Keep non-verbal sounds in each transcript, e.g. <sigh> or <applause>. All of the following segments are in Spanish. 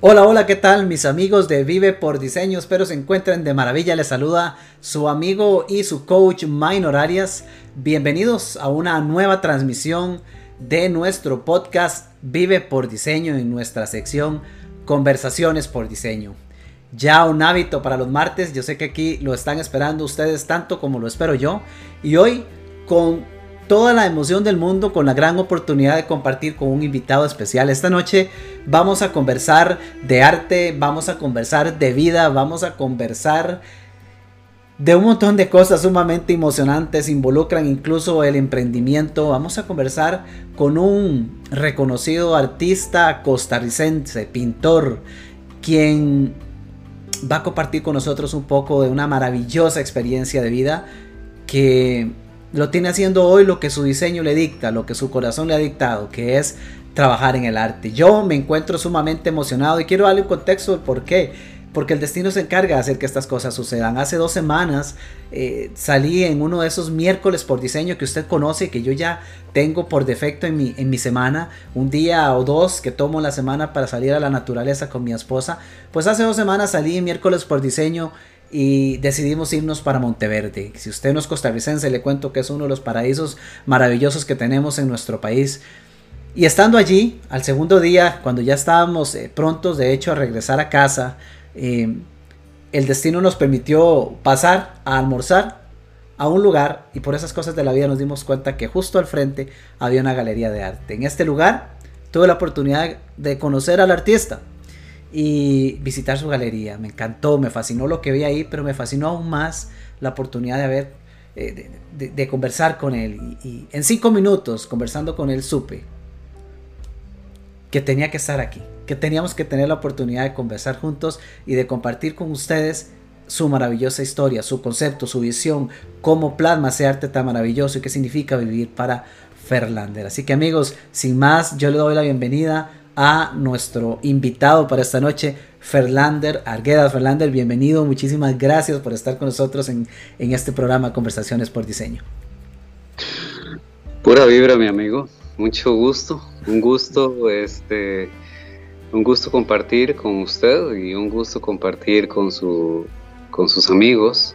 Hola, hola, ¿qué tal mis amigos de Vive por Diseño? Espero se encuentren de maravilla. Les saluda su amigo y su coach Minor Arias. Bienvenidos a una nueva transmisión de nuestro podcast Vive por Diseño en nuestra sección Conversaciones por Diseño. Ya un hábito para los martes, yo sé que aquí lo están esperando ustedes tanto como lo espero yo. Y hoy con toda la emoción del mundo con la gran oportunidad de compartir con un invitado especial. Esta noche vamos a conversar de arte, vamos a conversar de vida, vamos a conversar de un montón de cosas sumamente emocionantes, involucran incluso el emprendimiento. Vamos a conversar con un reconocido artista costarricense, pintor, quien va a compartir con nosotros un poco de una maravillosa experiencia de vida que lo tiene haciendo hoy lo que su diseño le dicta, lo que su corazón le ha dictado, que es trabajar en el arte. Yo me encuentro sumamente emocionado y quiero darle un contexto del por qué. Porque el destino se encarga de hacer que estas cosas sucedan. Hace dos semanas eh, salí en uno de esos miércoles por diseño que usted conoce, que yo ya tengo por defecto en mi, en mi semana, un día o dos que tomo la semana para salir a la naturaleza con mi esposa. Pues hace dos semanas salí miércoles por diseño y decidimos irnos para Monteverde. Si usted no es costarricense, le cuento que es uno de los paraísos maravillosos que tenemos en nuestro país. Y estando allí, al segundo día, cuando ya estábamos eh, prontos, de hecho, a regresar a casa, eh, el destino nos permitió pasar a almorzar a un lugar y por esas cosas de la vida nos dimos cuenta que justo al frente había una galería de arte. En este lugar tuve la oportunidad de conocer al artista, y visitar su galería. Me encantó, me fascinó lo que vi ahí, pero me fascinó aún más la oportunidad de haber, eh, de, conversar con él. Y, en cinco minutos, conversando con él, supe que tenía que estar aquí, que teníamos que tener la oportunidad de conversar juntos y de compartir con ustedes su maravillosa historia, su concepto, su visión, cómo plasma ese arte tan maravilloso y qué significa vivir para Ferlander. Así que amigos, sin más, yo le doy la bienvenida a nuestro invitado para esta noche, Ferlander Arguedas. Ferlander, bienvenido, muchísimas gracias por estar con nosotros en, este programa Conversaciones por Diseño. Pura vibra, mi amigo, mucho gusto, un gusto, este, un gusto compartir con usted y un gusto compartir con, su, con sus amigos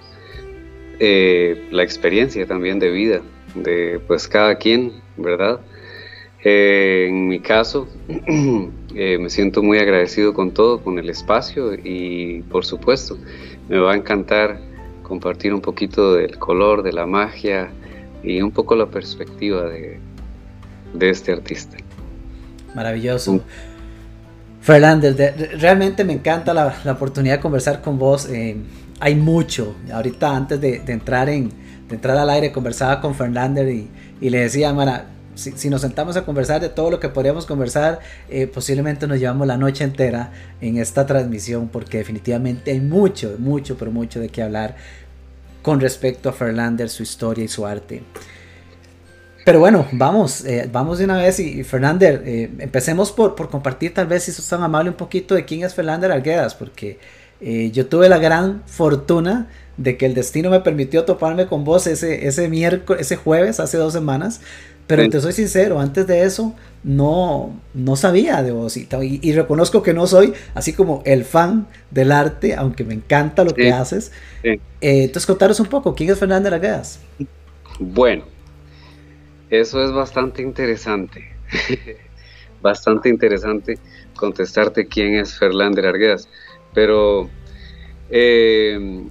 eh, la experiencia también de vida de pues cada quien, ¿verdad? Eh, en mi caso, <clears throat> eh, me siento muy agradecido con todo, con el espacio y por supuesto, me va a encantar compartir un poquito del color, de la magia y un poco la perspectiva de, este artista. Maravilloso. Mm. Fernández, realmente me encanta la, oportunidad de conversar con vos. Eh, hay mucho. Ahorita antes de, entrar en, entrar al aire conversaba con Fernández y, y le decía, Mara, si, nos sentamos a conversar de todo lo que podríamos conversar, eh, posiblemente nos llevamos la noche entera en esta transmisión porque definitivamente hay mucho, mucho, pero mucho de qué hablar con respecto a Ferlander, su historia y su arte. Pero bueno, vamos, eh, vamos de una vez y, Ferlander, eh, empecemos por, por, compartir tal vez si sos tan amable un poquito de quién es Ferlander Arguedas, porque yo tuve la gran fortuna de que el destino me permitió toparme con vos ese, ese miércoles, ese jueves, hace dos semanas, pero te soy sincero, antes de eso no, no sabía de vos y, reconozco que no soy así como el fan del arte, aunque me encanta lo que haces. Eh, entonces contaros un poco, ¿quién es Fernández Arguedas? Bueno, eso es bastante interesante. <laughs> bastante interesante contestarte quién es Fernández Arguedas. Pero, eh,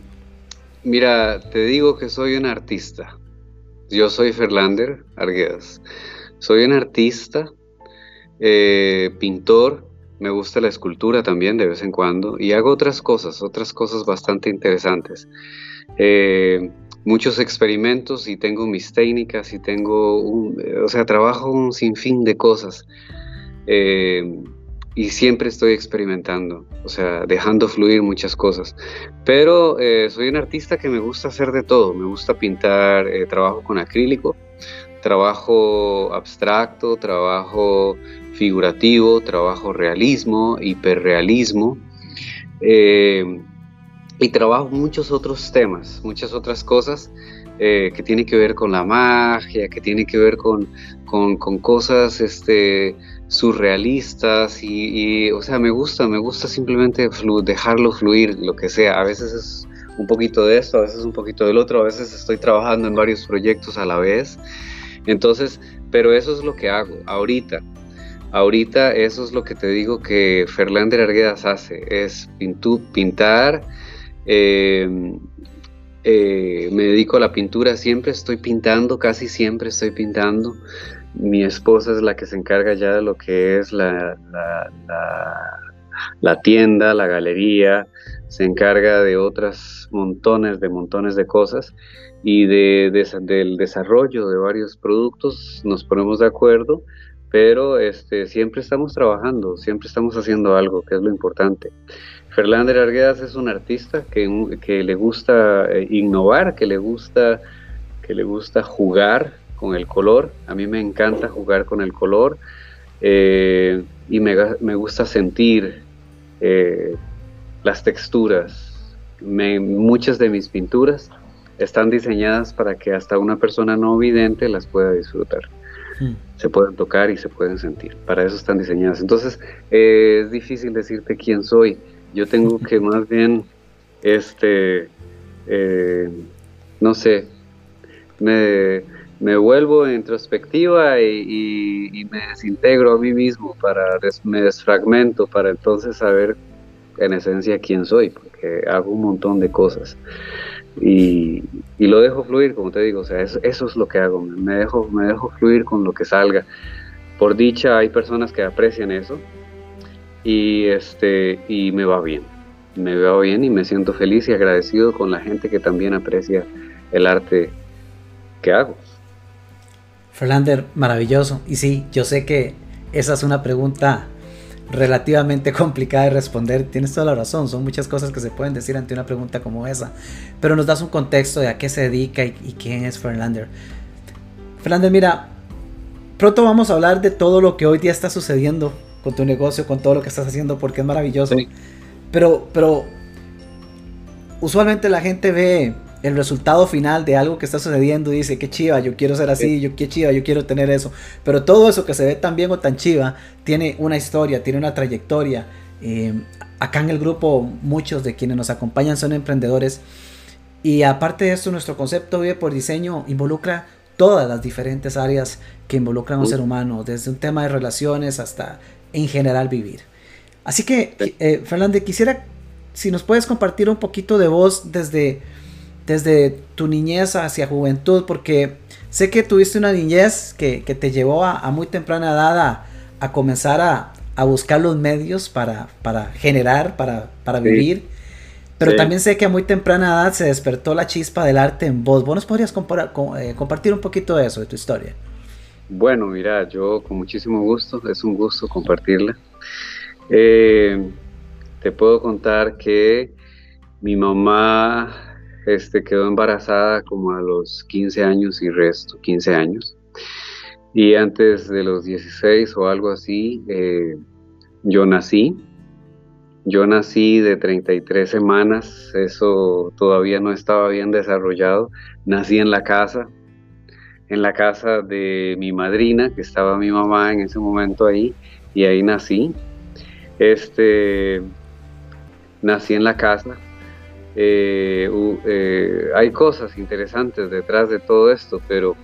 mira, te digo que soy un artista yo soy Ferlander Arguedas. Soy un artista, eh, pintor, me gusta la escultura también de vez en cuando y hago otras cosas, otras cosas bastante interesantes. Eh, muchos experimentos y tengo mis técnicas y tengo, un, o sea, trabajo un sinfín de cosas. Eh, y siempre estoy experimentando, o sea, dejando fluir muchas cosas. Pero eh, soy un artista que me gusta hacer de todo, me gusta pintar, eh, trabajo con acrílico, trabajo abstracto, trabajo figurativo, trabajo realismo, hiperrealismo. Eh, y trabajo muchos otros temas, muchas otras cosas eh, que tiene que ver con la magia, que tiene que ver con, con, cosas este, surrealistas y, o sea, me gusta, me gusta simplemente dejarlo fluir, lo que sea. A veces es un poquito de esto, a veces un poquito del otro, a veces estoy trabajando en varios proyectos a la vez. Entonces, pero eso es lo que hago ahorita. Ahorita eso es lo que te digo que Ferlander Arguedas hace, es pintar, eh, eh, me dedico a la pintura, siempre estoy pintando, casi siempre estoy pintando. Mi esposa es la que se encarga ya de lo que es la, la, tienda, la galería, se encarga de otras montones de montones de cosas y de, del desarrollo de varios productos nos ponemos de acuerdo pero este, siempre estamos trabajando, siempre estamos haciendo algo, que es lo importante. Ferlander Arguedas es un artista que, que le gusta eh, innovar, que le gusta, que le gusta jugar con el color. A mí me encanta jugar con el color eh, y me, me, gusta sentir eh, las texturas. muchas de mis pinturas están diseñadas para que hasta una persona no vidente las pueda disfrutar. Mm. Se pueden tocar y se pueden sentir. Para eso están diseñadas. Entonces, eh, es difícil decirte quién soy. Yo tengo que <laughs> más bien, este, no sé, me, me, vuelvo introspectiva y, me desintegro a mí mismo, para me desfragmento para entonces saber en esencia quién soy, porque hago un montón de cosas y, lo dejo fluir, como te digo, o sea, eso, es lo que hago, me dejo, me dejo fluir con lo que salga. Por dicha hay personas que aprecian eso y, este, y me va bien, me va bien y me siento feliz y agradecido con la gente que también aprecia el arte que hago. Ferlander, maravilloso. Y sí, yo sé que esa es una pregunta relativamente <laughs> complicada de responder. Tienes toda la razón, son muchas cosas que se pueden decir ante una pregunta como esa. Pero nos das un contexto de a qué se dedica y, quién es Ferlander. Ferlander, mira, pronto vamos a hablar de todo lo que hoy día está sucediendo con tu negocio, con todo lo que estás haciendo, porque es maravilloso. Pero, pero usualmente la gente ve el resultado final de algo que está sucediendo y dice, qué chiva, yo quiero ser así, yo qué chiva, yo quiero tener eso. Pero todo eso que se ve tan bien o tan chiva tiene una historia, tiene una trayectoria. Eh, acá en el grupo muchos de quienes nos acompañan son emprendedores. Y aparte de esto, nuestro concepto Vive por Diseño involucra todas las diferentes áreas que involucran a un ser humano, desde un tema de relaciones hasta en general vivir. Así que, eh, Fernando, quisiera si nos puedes compartir un poquito de vos desde desde tu niñez hacia juventud? Porque sé que tuviste una niñez que, te llevó a, muy temprana edad a, comenzar a, buscar los medios para, para generar, para, para vivir. Pero también sé que a muy temprana edad se despertó la chispa del arte en vos. ¿Vos nos podrías eh, compartir un poquito de eso, de tu historia? Bueno, mira, yo con muchísimo gusto, es un gusto compartirla. Eh, te puedo contar que mi mamá este, quedó embarazada como a los 15 años y resto, 15 años. Y antes de los 16 o algo así, eh, yo nací. Yo nací de 33 semanas, eso todavía no estaba bien desarrollado. Nací en la casa, en la casa de mi madrina, que estaba mi mamá en ese momento ahí, y ahí nací. Este, nací en la casa, eh, eh, hay cosas interesantes detrás de todo esto, pero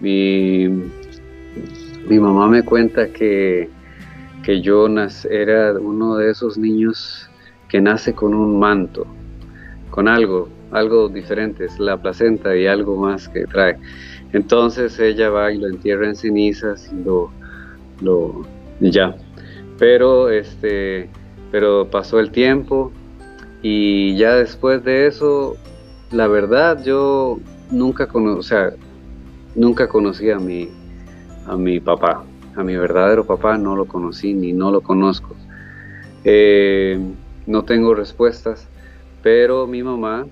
mi, mi mamá me cuenta que, que yo era uno de esos niños que nace con un manto, con algo, algo diferente, es la placenta y algo más que trae. Entonces ella va y lo entierra en cenizas y lo, lo ya. Pero este, pero pasó el tiempo y ya después de eso, la verdad, yo nunca conocí, o sea, nunca conocí a mi, a mi papá, a mi verdadero papá no lo conocí ni no lo conozco. Eh, no tengo respuestas, pero mi mamá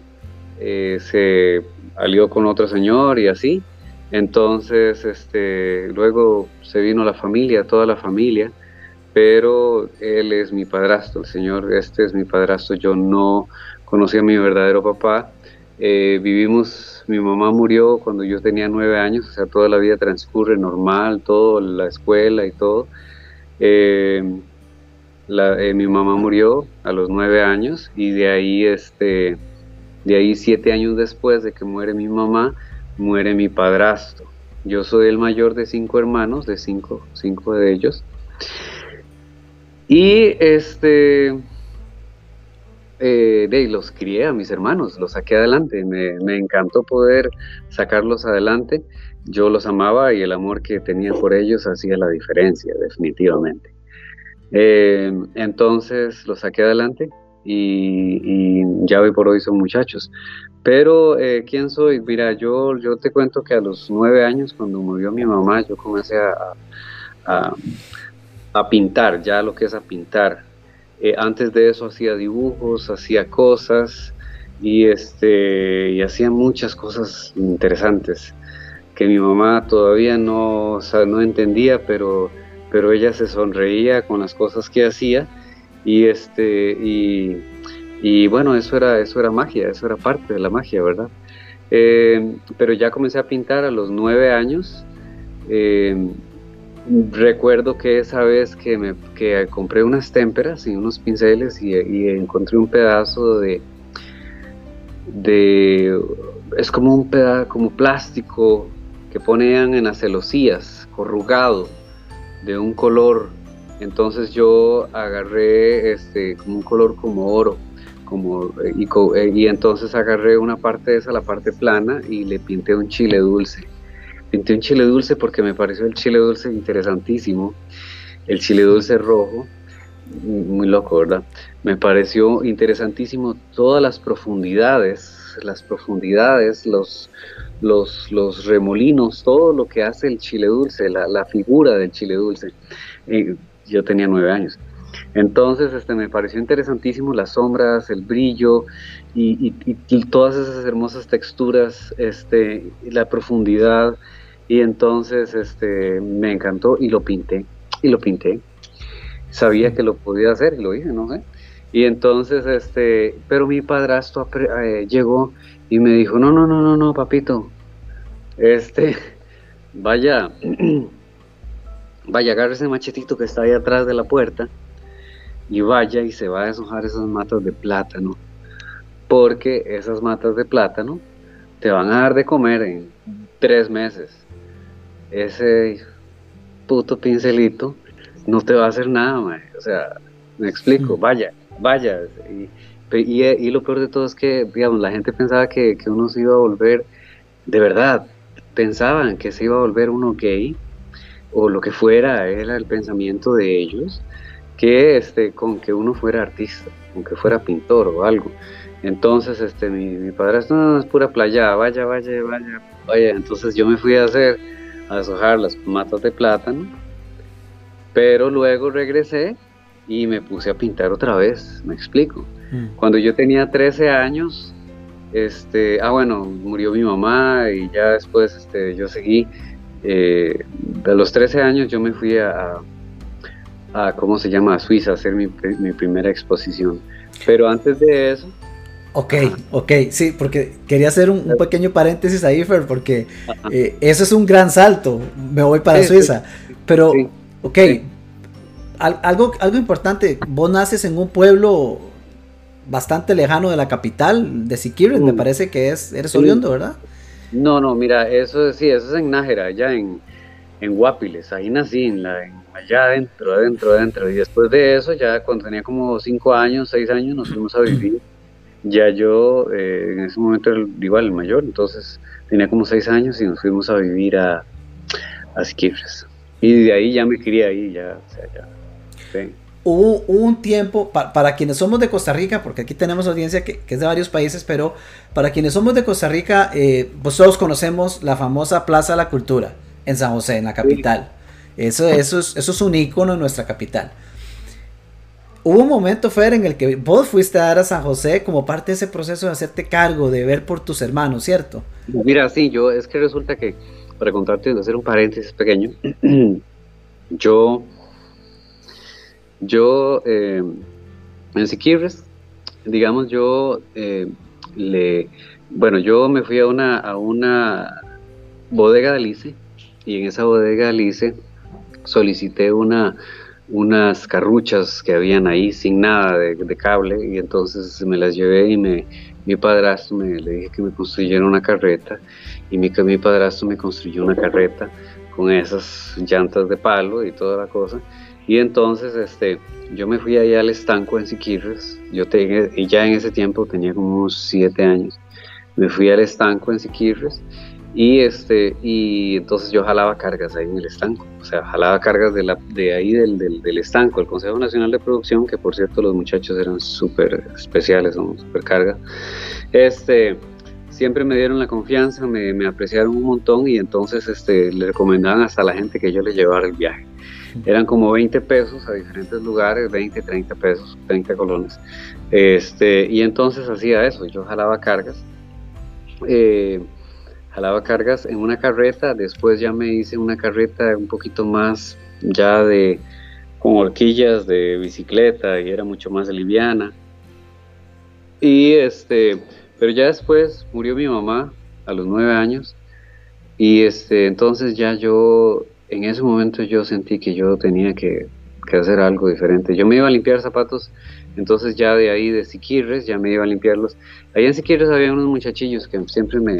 eh, se alió con otro señor y así. Entonces, este, luego se vino la familia, toda la familia, pero él es mi padrastro, el Señor, este es mi padrastro, yo no conocí a mi verdadero papá, Eh, vivimos, mi mamá murió cuando yo tenía nueve años, o sea, toda la vida transcurre normal, todo, la escuela y todo. Eh, eh, mi mamá murió a los nueve años y de ahí, este, de ahí siete años después de que muere mi mamá, muere mi padrastro. Yo soy el mayor de cinco hermanos, de cinco, cinco de ellos. Y este, eh, los crié a mis hermanos, los saqué adelante. Me, encantó poder sacarlos adelante. Yo los amaba y el amor que tenía por ellos hacía la diferencia, definitivamente. Eh, entonces los saqué adelante y, ya hoy por hoy son muchachos. Pero, eh, ¿quién soy? Mira, yo, yo te cuento que a los nueve años, cuando murió mi mamá, yo comencé a, a pintar, ya lo que es a pintar. Eh, antes de eso hacía dibujos, hacía cosas y, este, y hacía muchas cosas interesantes que mi mamá todavía no, no entendía, pero, pero ella se sonreía con las cosas que hacía y, este, y, y bueno, eso era, eso era magia, eso era parte de la magia, ¿verdad? Eh, pero ya comencé a pintar a los nueve años. Eh, recuerdo que esa vez que, me, que compré unas témperas y unos pinceles y, encontré un pedazo de, de es como un pedazo como plástico que ponían en las celosías corrugado de un color. Entonces yo agarré este como un color como oro como y, y entonces agarré una parte de esa la parte plana y le pinté un chile dulce Pinté un chile dulce porque me pareció el chile dulce interesantísimo. El chile dulce rojo, muy loco, ¿verdad? Me pareció interesantísimo todas las profundidades, las profundidades, los, los, los remolinos, todo lo que hace el chile dulce, la, figura del chile dulce. yo tenía nueve años. Entonces este, me pareció interesantísimo las sombras, el brillo y, y todas esas hermosas texturas, este, la profundidad y entonces este, me encantó y lo pinté, y lo pinté. Sabía que lo podía hacer y lo hice, no sé. Y entonces, este, pero mi padrastro eh, llegó y me dijo, no, no, no, no, no, papito, este, <laughs> vaya, <clears throat> vaya, agarre ese machetito que está ahí atrás de la puerta y vaya y se va a deshojar esas matas de plátano, porque esas matas de plátano te van a dar de comer en tres meses ese puto pincelito no te va a hacer nada, o sea, me explico, vaya, vaya. Y, y, lo peor de todo es que, digamos, la gente pensaba que, que, uno se iba a volver, de verdad, pensaban que se iba a volver uno gay, o lo que fuera, era el pensamiento de ellos, que este, con que uno fuera artista, con que fuera pintor o algo. Entonces, este, mi, mi padrastro, no, es pura playa, vaya, vaya, vaya, vaya. Entonces yo me fui a hacer a deshojar las matas de plátano, pero luego regresé y me puse a pintar otra vez, me explico. Mm. Cuando yo tenía 13 años, este, ah bueno, murió mi mamá y ya después este, yo seguí, eh, de los 13 años yo me fui a, a, ¿cómo se llama?, a Suiza a hacer mi, mi primera exposición. Pero antes de eso, Ok, ok, sí, porque quería hacer un, pequeño paréntesis ahí, Fer, porque eh, eso es un gran salto, me voy para Suiza, pero, ok, algo, algo importante, vos naces en un pueblo bastante lejano de la capital de Siquirres, me mm. parece que es, eres oriundo, ¿verdad? No, no, mira, eso sí, eso es en Nájera, allá en, en Guapiles, ahí nací, en la, allá adentro, adentro, adentro, y después de eso, ya cuando tenía como cinco años, seis años, nos fuimos a vivir ya yo eh, en ese momento era igual el mayor, entonces tenía como seis años y nos fuimos a vivir a, a Y de ahí ya me quería ir, ya, o sea, ya. Hubo, un tiempo, para quienes somos de Costa Rica, porque aquí tenemos audiencia que, es de varios países, pero para quienes somos de Costa Rica, eh, pues todos conocemos la famosa Plaza de la Cultura en San José, en la capital. Eso, eso, es, eso es un icono en nuestra capital. Hubo un momento, Fer, en el que vos fuiste a dar a San José como parte de ese proceso de hacerte cargo, de ver por tus hermanos, ¿cierto? Mira, sí, yo, es que resulta que, para contarte, hacer un paréntesis pequeño, <clears throat> yo, yo, eh, en Siquirres, digamos, yo eh, le, bueno, yo me fui a una, a una bodega de Alice y en esa bodega de Alice solicité una, unas carruchas que habían ahí sin nada de, cable y entonces me las llevé y mi padrastro me le dije que me construyera una carreta y mi, mi padrastro me construyó una carreta con esas llantas de palo y toda la cosa. Y entonces este yo me fui allá al estanco en Siquirres. Yo y ya en ese tiempo tenía como siete años. Me fui al estanco en Siquirres y, este, y entonces yo jalaba cargas ahí en el estanco, o sea, jalaba cargas de, la, de ahí del, del, estanco, el Consejo Nacional de Producción, que por cierto los muchachos eran súper especiales, son súper cargas. Este, siempre me dieron la confianza, me, apreciaron un montón y entonces este, le recomendaban hasta a la gente que yo les llevara el viaje. Eran como 20 pesos a diferentes lugares, 20, 30 pesos, 30 colones. Este, y entonces hacía eso, yo jalaba cargas. Eh, jalaba cargas en una carreta, después ya me hice una carreta un poquito más ya de con horquillas de bicicleta y era mucho más liviana. Y este, pero ya después murió mi mamá a los nueve años y este, entonces ya yo, en ese momento yo sentí que yo tenía que, que hacer algo diferente. Yo me iba a limpiar zapatos, entonces ya de ahí de Siquirres ya me iba a limpiarlos. Allá en Siquirres había unos muchachillos que siempre me,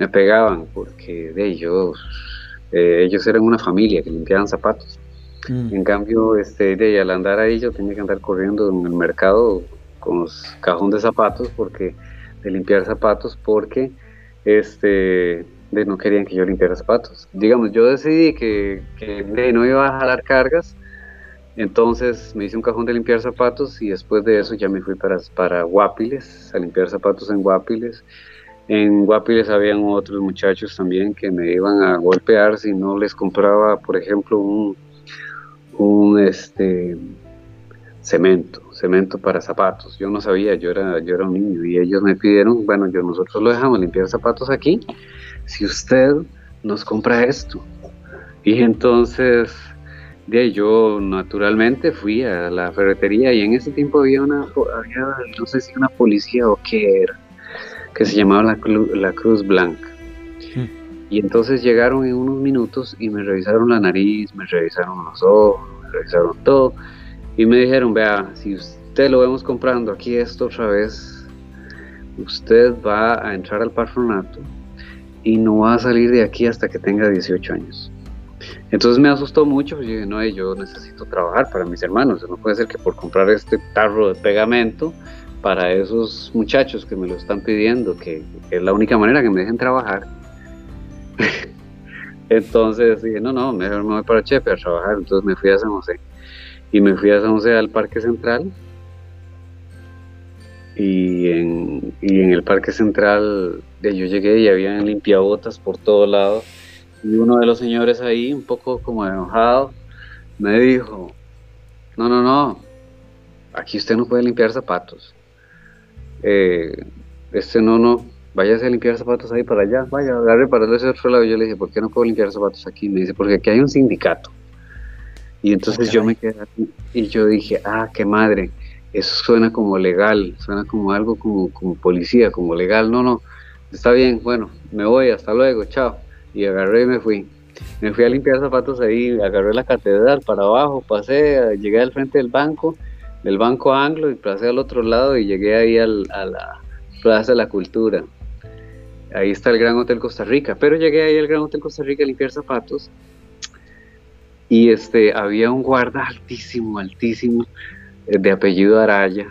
me pegaban porque de ellos, eh, ellos eran una familia que limpiaban zapatos. Mm. En cambio, este, de, al andar ahí yo tenía que andar corriendo en el mercado con los cajón de zapatos porque de limpiar zapatos porque este de, no querían que yo limpiara zapatos. Digamos, yo decidí que, que no iba a jalar cargas, entonces me hice un cajón de limpiar zapatos y después de eso ya me fui para, para Guapiles, a limpiar zapatos en Guapiles en Guapiles habían otros muchachos también que me iban a golpear si no les compraba, por ejemplo, un, un este cemento, cemento para zapatos. Yo no sabía, yo era, yo era un niño y ellos me pidieron, bueno, yo nosotros lo dejamos limpiar zapatos aquí, si usted nos compra esto. Y entonces, de yo naturalmente fui a la ferretería y en ese tiempo había una, había, no sé si una policía o qué era, que se llamaba la, la Cruz Blanca. Hmm. Y entonces llegaron en unos minutos y me revisaron la nariz, me revisaron los ojos, me revisaron todo. Y me dijeron, vea, si usted lo vemos comprando aquí esto otra vez, usted va a entrar al patronato y no va a salir de aquí hasta que tenga 18 años. Entonces me asustó mucho, yo dije, no, yo necesito trabajar para mis hermanos, no puede ser que por comprar este tarro de pegamento para esos muchachos que me lo están pidiendo, que, es la única manera que me dejen trabajar. <laughs> Entonces dije, no, no, mejor me voy para Chepe a trabajar. Entonces me fui a San José. Y me fui a San José al Parque Central. Y en, el Parque Central yo llegué y habían limpiabotas por todo lado. Y uno de los señores ahí, un poco como enojado, me dijo, no, no, no, aquí usted no puede limpiar zapatos eh, este no, no, váyase a limpiar zapatos ahí para allá, vaya, agarre para ese otro lado. Yo le dije, ¿por qué no puedo limpiar zapatos aquí? Me dice, porque aquí hay un sindicato. Y entonces yo me quedé aquí y yo dije, ah, qué madre, eso suena como legal, suena como algo como, como policía, como legal. No, no, está bien, bueno, me voy, hasta luego, chao. Y agarré y me fui. Me fui a limpiar zapatos ahí, agarré la catedral para abajo, pasé, llegué al frente del banco del Banco Anglo y pasé al otro lado y llegué ahí al, a la Plaza de la Cultura. Ahí está el Gran Hotel Costa Rica, pero llegué ahí al Gran Hotel Costa Rica a limpiar zapatos y este había un guarda altísimo, altísimo, eh, de apellido Araya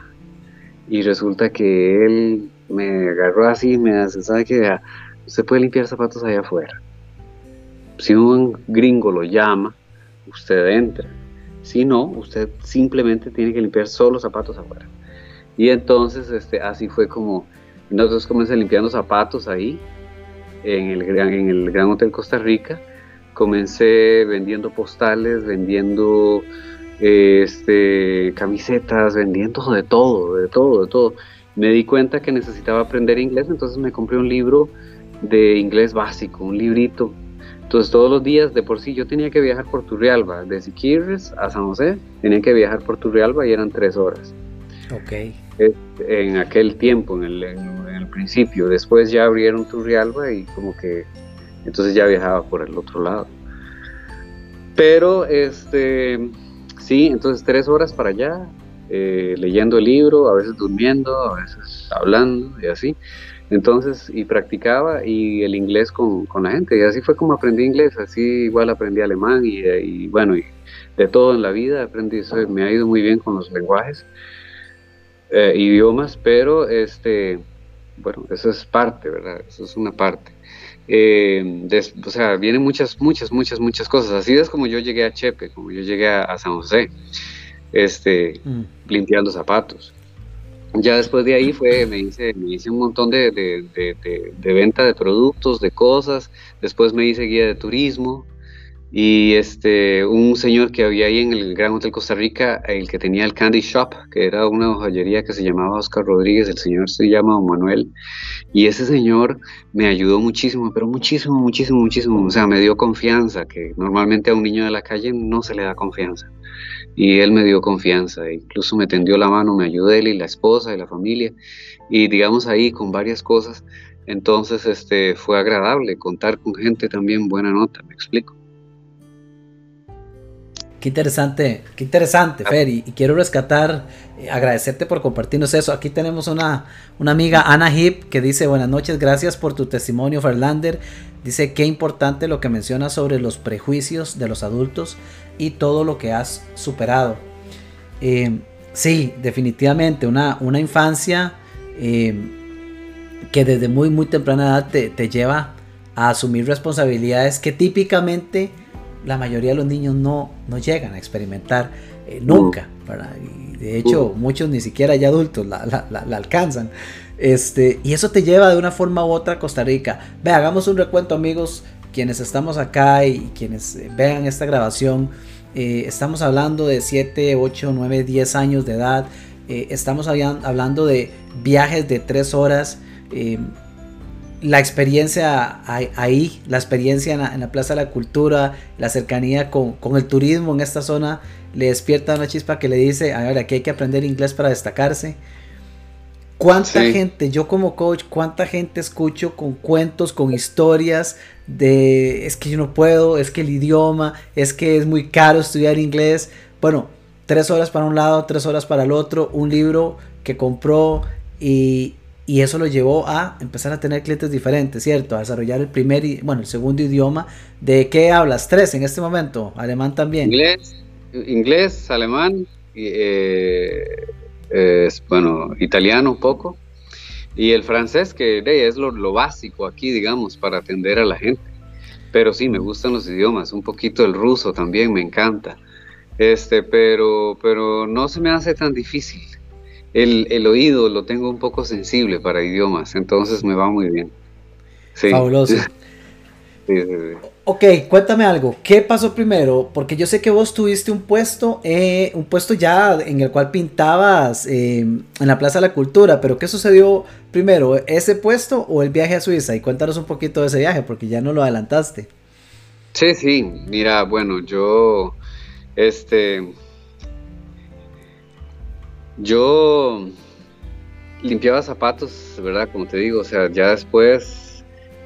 y resulta que él me agarró así y me hace, ¿sabe qué? Usted puede limpiar zapatos allá afuera. Si un gringo lo llama, usted entra si no, usted simplemente tiene que limpiar solo los zapatos afuera. Y entonces este, así fue como nosotros comencé limpiando zapatos ahí, en el, Gran Hotel Costa Rica. Comencé vendiendo postales, vendiendo este, camisetas, vendiendo de todo, de todo, de todo. Me di cuenta que necesitaba aprender inglés, entonces me compré un libro de inglés básico, un librito entonces todos los días de por sí yo tenía que viajar por Turrialba, de Siquirres a San José, tenía que viajar por Turrialba y eran tres horas. Ok. en aquel tiempo, en el, en el, principio. Después ya abrieron Turrialba y como que entonces ya viajaba por el otro lado. Pero este sí, entonces tres horas para allá, eh, leyendo el libro, a veces durmiendo, a veces hablando y así. Entonces, y practicaba y el inglés con, con, la gente. Y así fue como aprendí inglés, así igual aprendí alemán y, y bueno, y de todo en la vida aprendí, eso, me ha ido muy bien con los lenguajes, eh, idiomas, pero este, bueno, eso es parte, ¿verdad? Eso es una parte. Eh, o sea, vienen muchas, muchas, muchas, muchas cosas. Así es como yo llegué a Chepe, como yo llegué a, San José, este, mm. limpiando zapatos. Ya después de ahí fue, me hice, me hice un montón de, de, venta de productos, de cosas. Después me hice guía de turismo. Y este, un señor que había ahí en el Gran Hotel Costa Rica, el que tenía el Candy Shop, que era una joyería que se llamaba Oscar Rodríguez, el señor se llama Manuel. Y ese señor me ayudó muchísimo, pero muchísimo, muchísimo, muchísimo. O sea, me dio confianza, que normalmente a un niño de la calle no se le da confianza. Y él me dio confianza, incluso me tendió la mano, me ayudó él y la esposa y la familia. Y digamos ahí con varias cosas. Entonces este, fue agradable contar con gente también buena nota, me explico. Qué interesante, qué interesante, Fer. Y, quiero rescatar, eh, agradecerte por compartirnos eso. Aquí tenemos una, una amiga, Ana Hip, que dice: Buenas noches, gracias por tu testimonio, Ferlander. Dice: Qué importante lo que mencionas sobre los prejuicios de los adultos y todo lo que has superado. Eh, sí, definitivamente, una, una infancia eh, que desde muy, muy temprana edad te, te lleva a asumir responsabilidades que típicamente la mayoría de los niños no, no llegan a experimentar eh, nunca. Y de hecho, muchos ni siquiera ya adultos la, alcanzan. Este, y eso te lleva de una forma u otra a Costa Rica. Ve, hagamos un recuento, amigos, quienes estamos acá y quienes eh, vean esta grabación. Eh, estamos hablando de 7, 8, 9, 10 años de edad. estamos hablando de viajes de 3 horas la experiencia ahí, la experiencia en la, Plaza de la Cultura, la cercanía con, el turismo en esta zona, le despierta una chispa que le dice, a ver, aquí hay que aprender inglés para destacarse. ¿Cuánta gente, yo como coach, cuánta gente escucho con cuentos, con historias de, es que yo no puedo, es que el idioma, es que es muy caro estudiar inglés? Bueno, tres horas para un lado, tres horas para el otro, un libro que compró y, y eso lo llevó a empezar a tener clientes diferentes, ¿cierto? A desarrollar el primer, y, bueno, el segundo idioma. ¿De qué hablas? Tres en este momento, alemán también. Inglés, inglés alemán, eh, bueno, italiano un poco, y el francés, que es lo, lo básico aquí, digamos, para atender a la gente. Pero sí, me gustan los idiomas, un poquito el ruso también me encanta. Este, pero, pero no se me hace tan difícil el, oído lo tengo un poco sensible para idiomas, entonces me va muy bien. Fabuloso. <laughs> Ok, cuéntame algo. ¿Qué pasó primero? Porque yo sé que vos tuviste un puesto, eh, un puesto ya en el cual pintabas eh, en la Plaza de la Cultura, pero ¿qué sucedió primero? ¿Ese puesto o el viaje a Suiza? Y cuéntanos un poquito de ese viaje, porque ya no lo adelantaste. Sí, sí. Mira, bueno, yo, este, yo limpiaba zapatos, ¿verdad? Como te digo, o sea, ya después,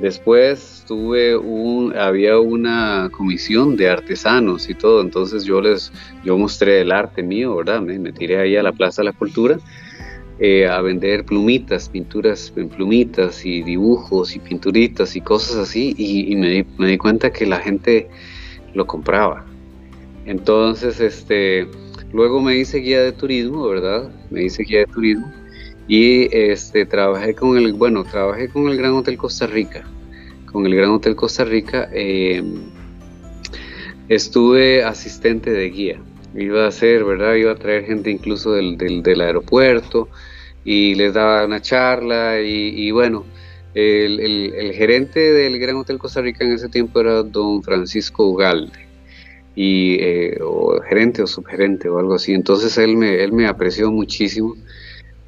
después tuve un, había una comisión de artesanos y todo, entonces yo les, yo mostré el arte mío, ¿verdad? Me, tiré ahí a la Plaza de la Cultura eh, a vender plumitas, pinturas en plumitas y dibujos y pinturitas y cosas así, y, me, di, me di cuenta que la gente lo compraba. Entonces, este Luego me hice guía de turismo, ¿verdad? Me hice guía de turismo y este trabajé con el, bueno, trabajé con el Gran Hotel Costa Rica. Con el Gran Hotel Costa Rica em, estuve asistente de guía. Iba a hacer, ¿verdad? Iba a traer gente incluso del, aeropuerto y les daba una charla y, bueno, el, el, gerente del Gran Hotel Costa Rica en ese tiempo era don Francisco Ugalde y eh, o gerente o subgerente o algo así. Entonces él me, él me apreció muchísimo.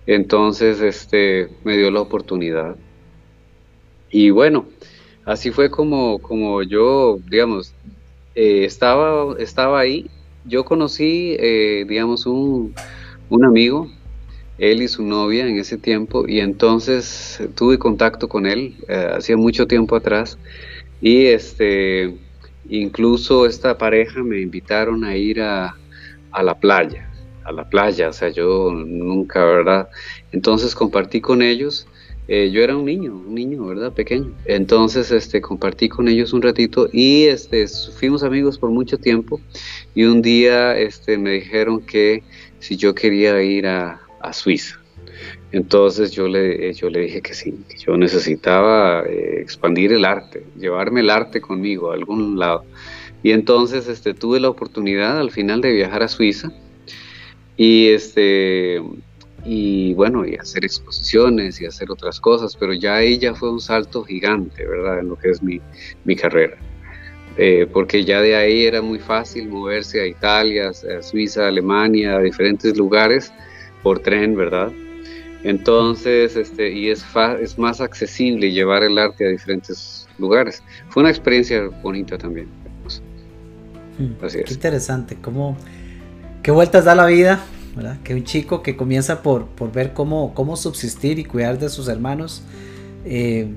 Entonces este, me dio la oportunidad. Y bueno, así fue como, como yo, digamos, eh, estaba, estaba ahí. Yo conocí, eh, digamos, un, un, amigo él y su novia en ese tiempo, y entonces tuve contacto con él, eh, hacía mucho tiempo atrás, y este, incluso esta pareja me invitaron a ir a, a la playa, a la playa, o sea, yo nunca, ¿verdad? Entonces compartí con ellos eh, yo era un niño, un niño, ¿verdad? Pequeño. Entonces, este, compartí con ellos un ratito y, este, fuimos amigos por mucho tiempo y un día, este, me dijeron que si yo quería ir a, Suiza. Entonces yo le, yo le dije que sí, que yo necesitaba eh, expandir el arte, llevarme el arte conmigo a algún lado. Y entonces este, tuve la oportunidad al final de viajar a Suiza y este, y bueno, y hacer exposiciones y hacer otras cosas, pero ya ahí ya fue un salto gigante, ¿verdad? En lo que es mi, mi carrera. Eh, porque ya de ahí era muy fácil moverse a Italia, a Suiza, a Alemania, a diferentes lugares por tren, ¿verdad? Entonces, este, y es, es más accesible llevar el arte a diferentes lugares. Fue una experiencia bonita también. Hmm, Así es. Qué interesante, cómo, qué vueltas da la vida que un chico que comienza por, por ver cómo, cómo subsistir y cuidar de sus hermanos, eh,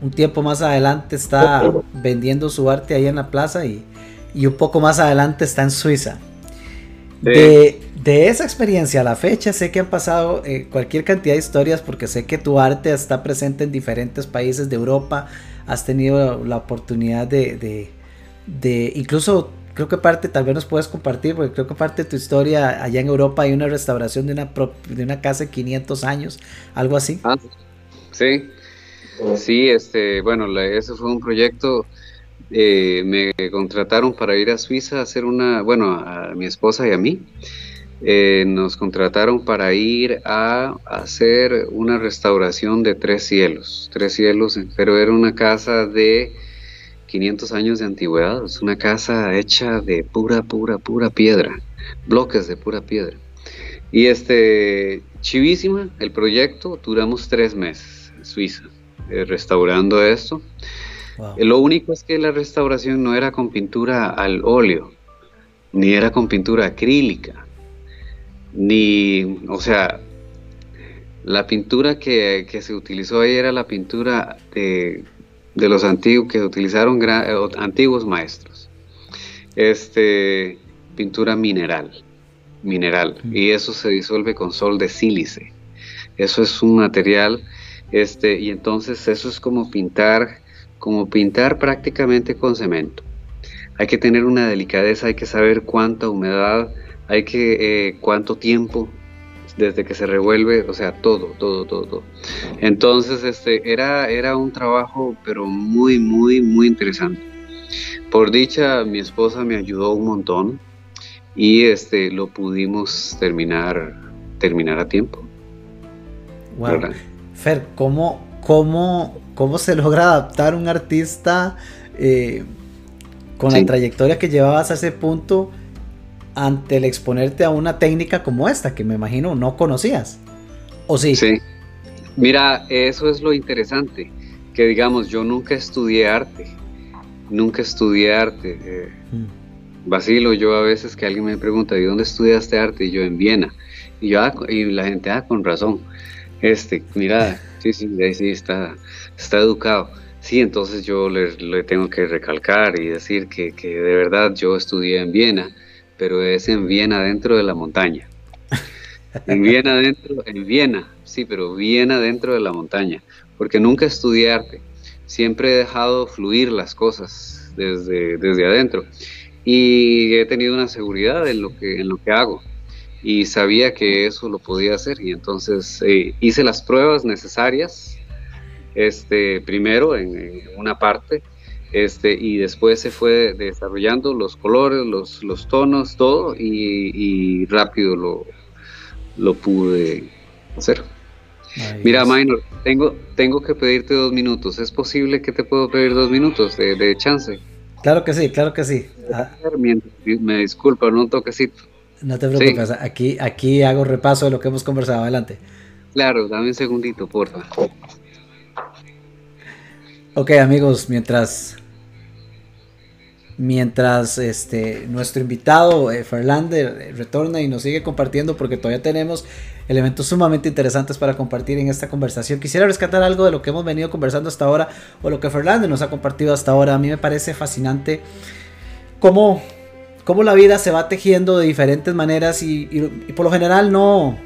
un tiempo más adelante está vendiendo su arte ahí en la plaza y, un poco más adelante está en Suiza. De, esa experiencia a la fecha sé que han pasado eh, cualquier cantidad de historias porque sé que tu arte está presente en diferentes países de Europa, has tenido la oportunidad de, de, de incluso creo que parte, tal vez nos puedes compartir, porque creo que parte de tu historia, allá en Europa hay una restauración de una, de una casa de 500 años, algo así. Ah, sí, sí, este, bueno, ese fue un proyecto, eh, me contrataron para ir a Suiza a hacer una, bueno, a mi esposa y a mí, eh, nos contrataron para ir a hacer una restauración de tres cielos, tres cielos, pero era una casa de 500 años de antigüedad. Es una casa hecha de pura, pura, pura piedra, bloques de pura piedra. Y este, chivísima el proyecto, duramos tres meses en Suiza, eh, restaurando esto. Eh, lo único es que la restauración no era con pintura al óleo, ni era con pintura acrílica, ni, o sea, la pintura que, que se utilizó ahí era la pintura de de los antiguos que utilizaron eh, antiguos maestros. Este, pintura mineral, mineral, y eso se disuelve con sol de sílice. Eso es un material, este, y entonces eso es como pintar, como pintar prácticamente con cemento. Hay que tener una delicadeza, hay que saber cuánta humedad, hay que eh, cuánto tiempo desde que se revuelve, o sea, todo, todo, todo, todo. Entonces, este, era, era un trabajo, pero muy, muy, muy interesante. Por dicha, mi esposa me ayudó un montón y este, lo pudimos terminar, terminar a tiempo. Wow. Fer, ¿cómo, cómo, ¿cómo se logra adaptar un artista eh, con la trayectoria que llevabas a ese punto? Ante el exponerte a una técnica como esta, que me imagino no conocías. ¿O sí? Sí. Mira, eso es lo interesante, que digamos, yo nunca estudié arte, nunca estudié arte. Eh, mm. Vacilo yo a veces que alguien me pregunta, ¿y dónde estudiaste arte? Y yo en Viena. Y, yo, ah, y la gente, ah, con razón. Este, mira, <laughs> sí, sí, sí, está, está educado. Sí, entonces yo le, le, tengo que recalcar y decir que, que de verdad yo estudié en Viena pero es en Viena, dentro de la montaña. En Viena, <laughs> dentro, en Viena, sí, pero Viena dentro de la montaña, porque nunca estudié arte, siempre he dejado fluir las cosas desde, desde adentro y he tenido una seguridad en lo que, en lo que hago y sabía que eso lo podía hacer y entonces eh, hice las pruebas necesarias este primero en una parte este, y después se fue desarrollando los colores, los, los tonos, todo, y, rápido lo, lo pude hacer. Mira, Minor, tengo, tengo que pedirte dos minutos. ¿Es posible que te puedo pedir dos minutos de, chance? Claro que sí, claro que sí. Ah. Me disculpa, no un toquecito. No te preocupes, aquí, aquí hago repaso de lo que hemos conversado. Adelante. Claro, dame un segundito, porfa. Ok, amigos, mientras mientras este, nuestro invitado eh, Ferlander eh, retorna y nos sigue compartiendo porque todavía tenemos elementos sumamente interesantes para compartir en esta conversación. Quisiera rescatar algo de lo que hemos venido conversando hasta ahora o lo que Ferlander nos ha compartido hasta ahora. A mí me parece fascinante cómo, cómo la vida se va tejiendo de diferentes maneras y por lo general no,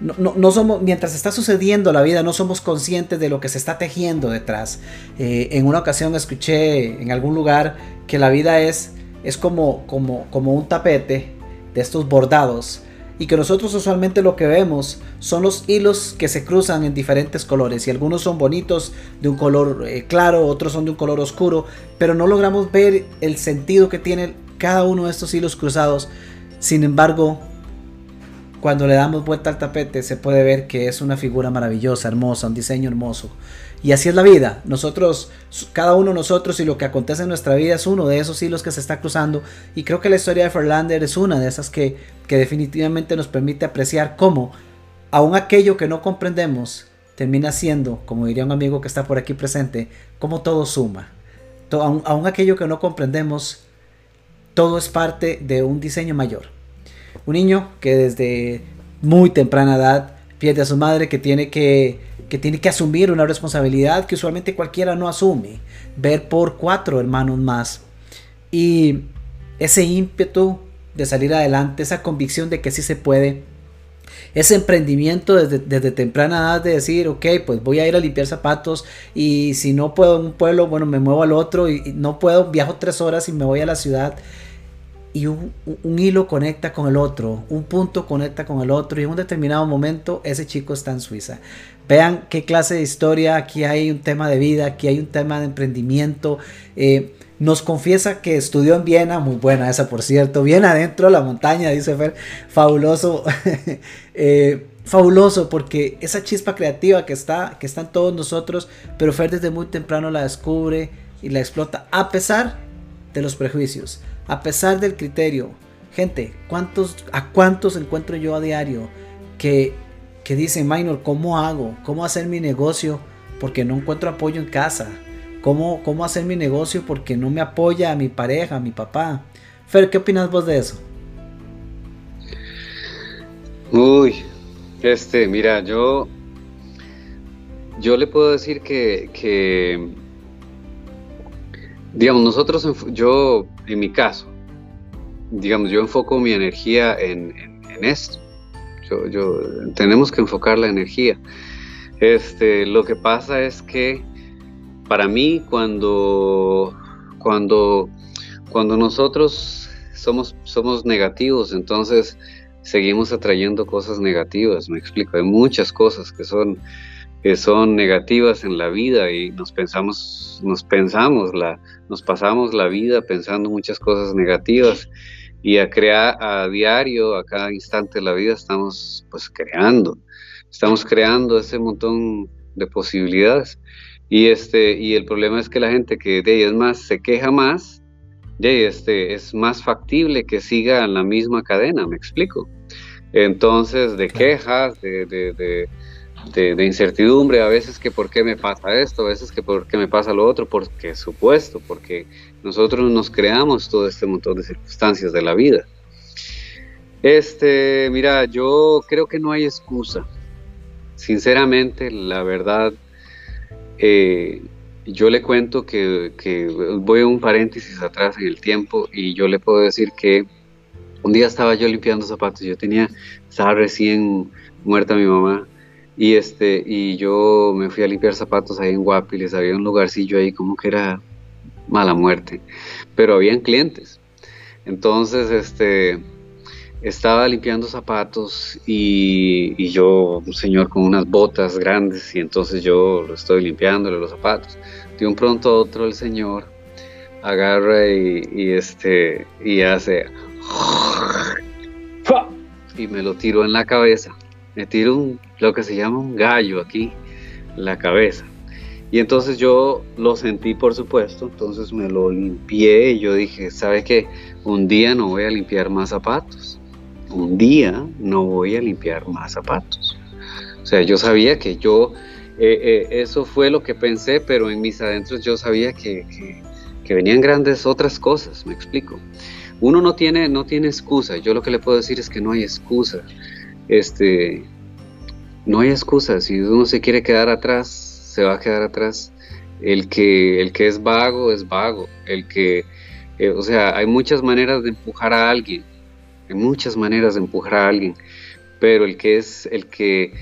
no, somos, mientras está sucediendo la vida, no somos conscientes de lo que se está tejiendo detrás. Eh, en una ocasión escuché en algún lugar que la vida es, es como, como, como un tapete de estos bordados y que nosotros usualmente lo que vemos son los hilos que se cruzan en diferentes colores y algunos son bonitos de un color eh, claro, otros son de un color oscuro, pero no logramos ver el sentido que tiene cada uno de estos hilos cruzados. Sin embargo, cuando le damos vuelta al tapete se puede ver que es una figura maravillosa, hermosa, un diseño hermoso. Y así es la vida. Nosotros, cada uno de nosotros y lo que acontece en nuestra vida es uno de esos hilos que se está cruzando. Y creo que la historia de Ferlander es una de esas que, que definitivamente nos permite apreciar cómo, aun aquello que no comprendemos, termina siendo, como diría un amigo que está por aquí presente, como todo suma. aun aquello que no comprendemos, todo es parte de un diseño mayor. Un niño que desde muy temprana edad pierde a su madre, que tiene que, que tiene que asumir una responsabilidad que usualmente cualquiera no asume. Ver por cuatro hermanos más. Y ese ímpetu de salir adelante, esa convicción de que sí se puede, ese emprendimiento desde, desde, temprana edad de decir, ok, pues voy a ir a limpiar zapatos y si no puedo en un pueblo, bueno, me muevo al otro y, y no puedo, viajo tres horas y me voy a la ciudad y un, hilo conecta con el otro, un punto conecta con el otro y en un determinado momento ese chico está en Suiza. Vean qué clase de historia, aquí hay un tema de vida, aquí hay un tema de emprendimiento. Eh, nos confiesa que estudió en Viena, muy buena esa por cierto, bien adentro de la montaña, dice Fer, fabuloso, <laughs> eh, fabuloso porque esa chispa creativa que está, que está en todos nosotros, pero Fer desde muy temprano la descubre y la explota a pesar de los prejuicios, a pesar del criterio. Gente, ¿cuántos, ¿a cuántos encuentro yo a diario que, que dicen, Minor, ¿cómo hago? ¿Cómo hacer mi negocio? Porque no encuentro apoyo en casa. ¿Cómo, ¿Cómo hacer mi negocio? Porque no me apoya a mi pareja, a mi papá. Fer, ¿qué opinas vos de eso? Uy, este, mira, yo, yo le puedo decir que, que digamos, nosotros, yo en mi caso, digamos, yo enfoco mi energía en, esto. Yo, tenemos que enfocar la energía. Este, lo que pasa es que para mí cuando, cuando, cuando nosotros somos, somos negativos, entonces seguimos atrayendo cosas negativas, me explico, hay muchas cosas que son, que son negativas en la vida y nos pensamos, nos pensamos la, nos pasamos la vida pensando muchas cosas negativas y a crear a diario, a cada instante de la vida estamos pues creando, estamos creando ese montón de posibilidades y este y el problema es que la gente que de es más se queja más, de este es más factible que siga en la misma cadena, me explico. Entonces, de quejas, de, de de, incertidumbre, a veces que por qué me pasa esto, a veces que por qué me pasa lo otro, porque supuesto, porque nosotros nos creamos todo este montón de circunstancias de la vida. Este, mira, yo creo que no hay excusa. Sinceramente, la verdad, eh, yo le cuento que, que, voy a un paréntesis atrás en el tiempo y yo le puedo decir que un día estaba yo limpiando zapatos, yo tenía, estaba recién muerta mi mamá y, este, y yo me fui a limpiar zapatos ahí en Guapiles, había un lugarcillo ahí como que era mala muerte, pero habían clientes. Entonces, este, estaba limpiando zapatos y, y, yo, un señor con unas botas grandes, y entonces yo lo estoy limpiándole los zapatos. De un pronto a otro el señor agarra y, y este, y hace, y me lo tiró en la cabeza me tiro un, lo que se llama un gallo aquí, la cabeza. Y entonces yo lo sentí, por supuesto, entonces me lo limpié y yo dije, ¿sabe qué? Un día no voy a limpiar más zapatos. Un día no voy a limpiar más zapatos. O sea, yo sabía que yo, eh, eh, eso fue lo que pensé, pero en mis adentros yo sabía que, que venían grandes otras cosas, me explico. Uno no tiene, no tiene excusa, yo lo que le puedo decir es que no hay excusa. Este, no hay excusa, si uno se quiere quedar atrás, se va a quedar atrás. El que, el que es vago es vago, el que, eh, o sea, hay muchas maneras de empujar a alguien, hay muchas maneras de empujar a alguien, pero el que es, el que,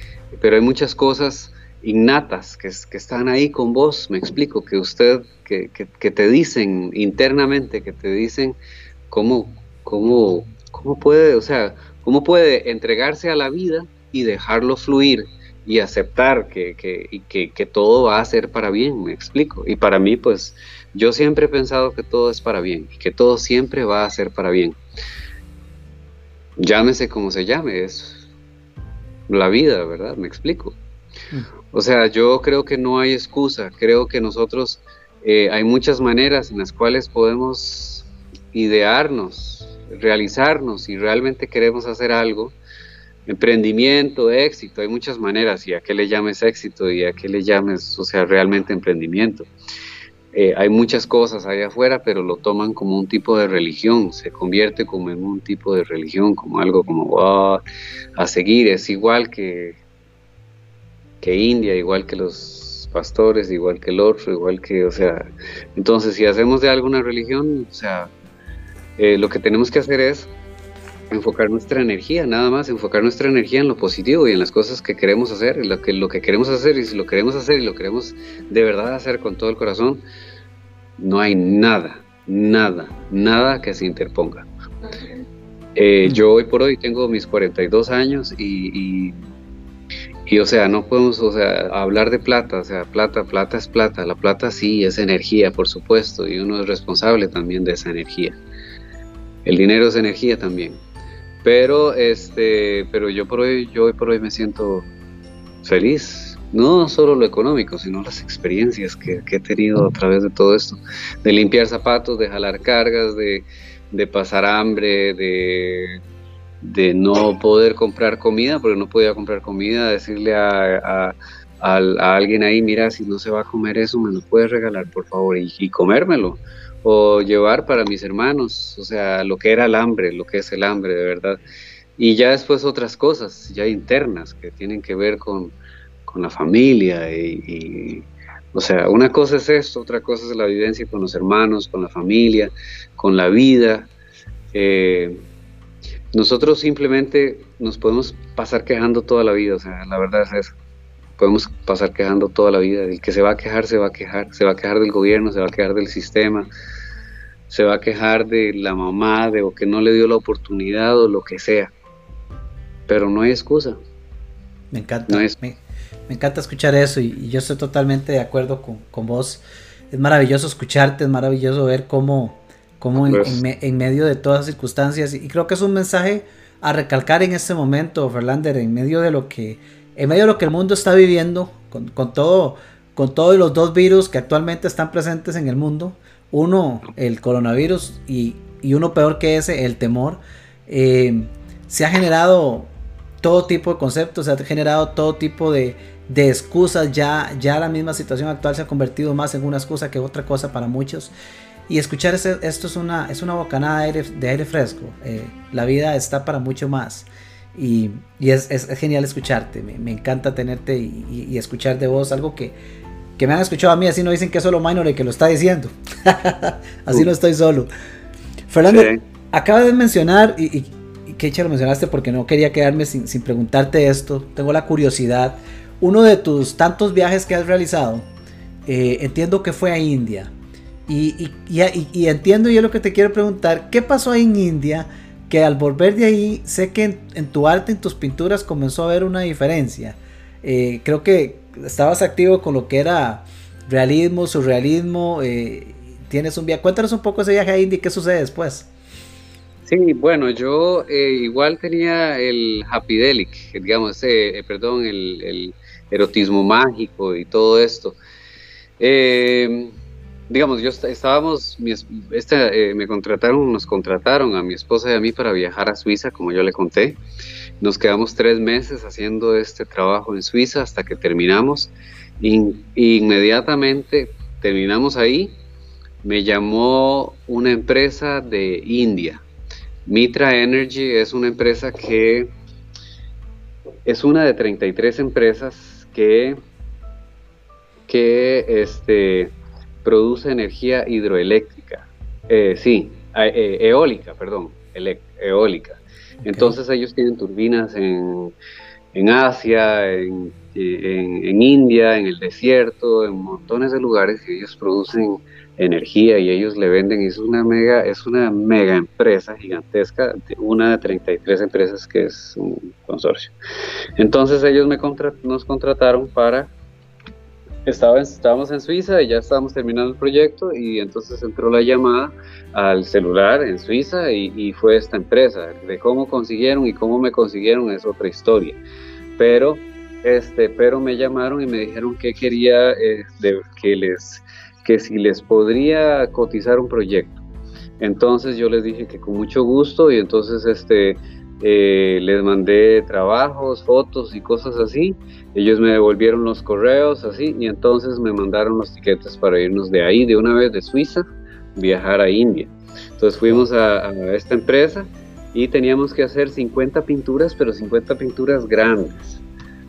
pero hay muchas cosas innatas que, que están ahí con vos, me explico, que usted, que, que, te dicen internamente, que te dicen cómo, cómo, cómo puede, o sea, cómo puede entregarse a la vida y dejarlo fluir y aceptar que, que, que, todo va a ser para bien, me explico. Y para mí, pues, yo siempre he pensado que todo es para bien y que todo siempre va a ser para bien. Llámese como se llame, es la vida, ¿verdad? Me explico. Mm. O sea, yo creo que no hay excusa, creo que nosotros eh, hay muchas maneras en las cuales podemos idearnos, realizarnos y realmente queremos hacer algo emprendimiento, éxito, hay muchas maneras y a qué le llames éxito y a qué le llames, o sea, realmente emprendimiento. Eh, hay muchas cosas allá afuera, pero lo toman como un tipo de religión, se convierte como en un tipo de religión, como algo como a seguir, es igual que, que India, igual que los pastores, igual que el otro, igual que, o sea, entonces si hacemos de alguna religión, o sea, eh, lo que tenemos que hacer es enfocar nuestra energía, nada más, enfocar nuestra energía en lo positivo y en las cosas que queremos hacer, lo que, lo que queremos hacer, y si lo queremos hacer y lo queremos de verdad hacer con todo el corazón, no hay nada, nada, nada que se interponga. Eh, yo hoy por hoy tengo mis 42 años y, y, o sea, no podemos o sea, hablar de plata, o sea, plata, plata es plata, la plata sí es energía, por supuesto, y uno es responsable también de esa energía. El dinero es energía también. Pero este, pero yo por hoy, yo hoy por hoy me siento feliz. No solo lo económico, sino las experiencias que, he tenido a través de todo esto. De limpiar zapatos, de jalar cargas, de, pasar hambre, de, de, no poder comprar comida, porque no podía comprar comida, decirle a, a, alguien ahí, mira, si no se va a comer eso, me lo puedes regalar, por favor, y, y comérmelo o llevar para mis hermanos, o sea, lo que era el hambre, lo que es el hambre de verdad. Y ya después otras cosas, ya internas, que tienen que ver con, la familia y, o sea, una cosa es esto, otra cosa es la vivencia con los hermanos, con la familia, con la vida. Eh, nosotros simplemente nos podemos pasar quejando toda la vida, o sea, la verdad es eso. Podemos pasar quejando toda la vida. El que se va a quejar, se va a quejar. Se va a quejar del gobierno, se va a quejar del sistema, se va a quejar de la mamá, de o que no le dio la oportunidad o lo que sea. Pero no hay excusa. Me encanta, me, encanta escuchar eso y, yo estoy totalmente de acuerdo con, vos. Es maravilloso escucharte, es maravilloso ver cómo, cómo en, medio de todas las circunstancias, y creo que es un mensaje a recalcar en este momento, Ferlander, en medio de lo que, en medio de lo que el mundo está viviendo, con, con todo, con todos los dos virus que actualmente están presentes en el mundo, uno, el coronavirus y, uno peor que ese, el temor, eh, se ha generado todo tipo de conceptos, se ha generado todo tipo de, excusas, ya, ya la misma situación actual se ha convertido más en una excusa que otra cosa para muchos. Y escuchar esto es una, es una bocanada de aire, de fresco. Eh, la vida está para mucho más. Y, es, genial escucharte. Me, encanta tenerte y, escuchar de vos algo que, que me han escuchado a mí, así no dicen que es solo Minor el que lo está diciendo. <laughs> así no estoy solo. Fernando, acabas de mencionar, y, y, que lo mencionaste porque no quería quedarme sin, preguntarte esto, tengo la curiosidad. Uno de tus tantos viajes que has realizado, eh, entiendo que fue a India. Y, y, entiendo yo lo que te quiero preguntar, ¿qué pasó en India? Que al volver de ahí, sé que en, en tu arte, en tus pinturas, comenzó a haber una diferencia. Eh, creo que estabas activo con lo que era realismo, surrealismo. Eh, tienes un viaje. Cuéntanos un poco ese viaje a India y qué sucede después. Sí, bueno, yo eh, igual tenía el Happy Delic, digamos, perdón, el, erotismo mágico y todo esto. digamos, yo estábamos, este, me contrataron, nos contrataron a mi esposa y a mí para viajar a Suiza, como yo le conté. Nos quedamos tres meses haciendo este trabajo en Suiza hasta que terminamos. inmediatamente terminamos ahí me llamó una empresa de India. Mitra Energy es una empresa que es una de 33 empresas que, que este, produce energía hidroeléctrica. Eh, sí, eh, eólica, perdón, eólica. Entonces ellos tienen turbinas en, en Asia, en, en, India, en el desierto, en montones de lugares y ellos producen energía y ellos le venden, es una mega, es una mega empresa gigantesca, una de 33 empresas que es un consorcio. Entonces ellos me nos contrataron para, estaba estábamos en Suiza y ya estábamos terminando el proyecto y entonces entró la llamada al celular en Suiza y, fue esta empresa. De cómo consiguieron y cómo me consiguieron es otra historia. Pero, este, pero me llamaron y me dijeron que quería eh, que les que si les podría cotizar un proyecto. Entonces yo les dije que con mucho gusto y entonces este, eh, les mandé trabajos, fotos y cosas así. Ellos me devolvieron los correos así y entonces me mandaron los tiquetes para irnos de ahí, de una vez de Suiza, viajar a India. Entonces fuimos a, esta empresa y teníamos que hacer 50 pinturas, pero 50 pinturas grandes,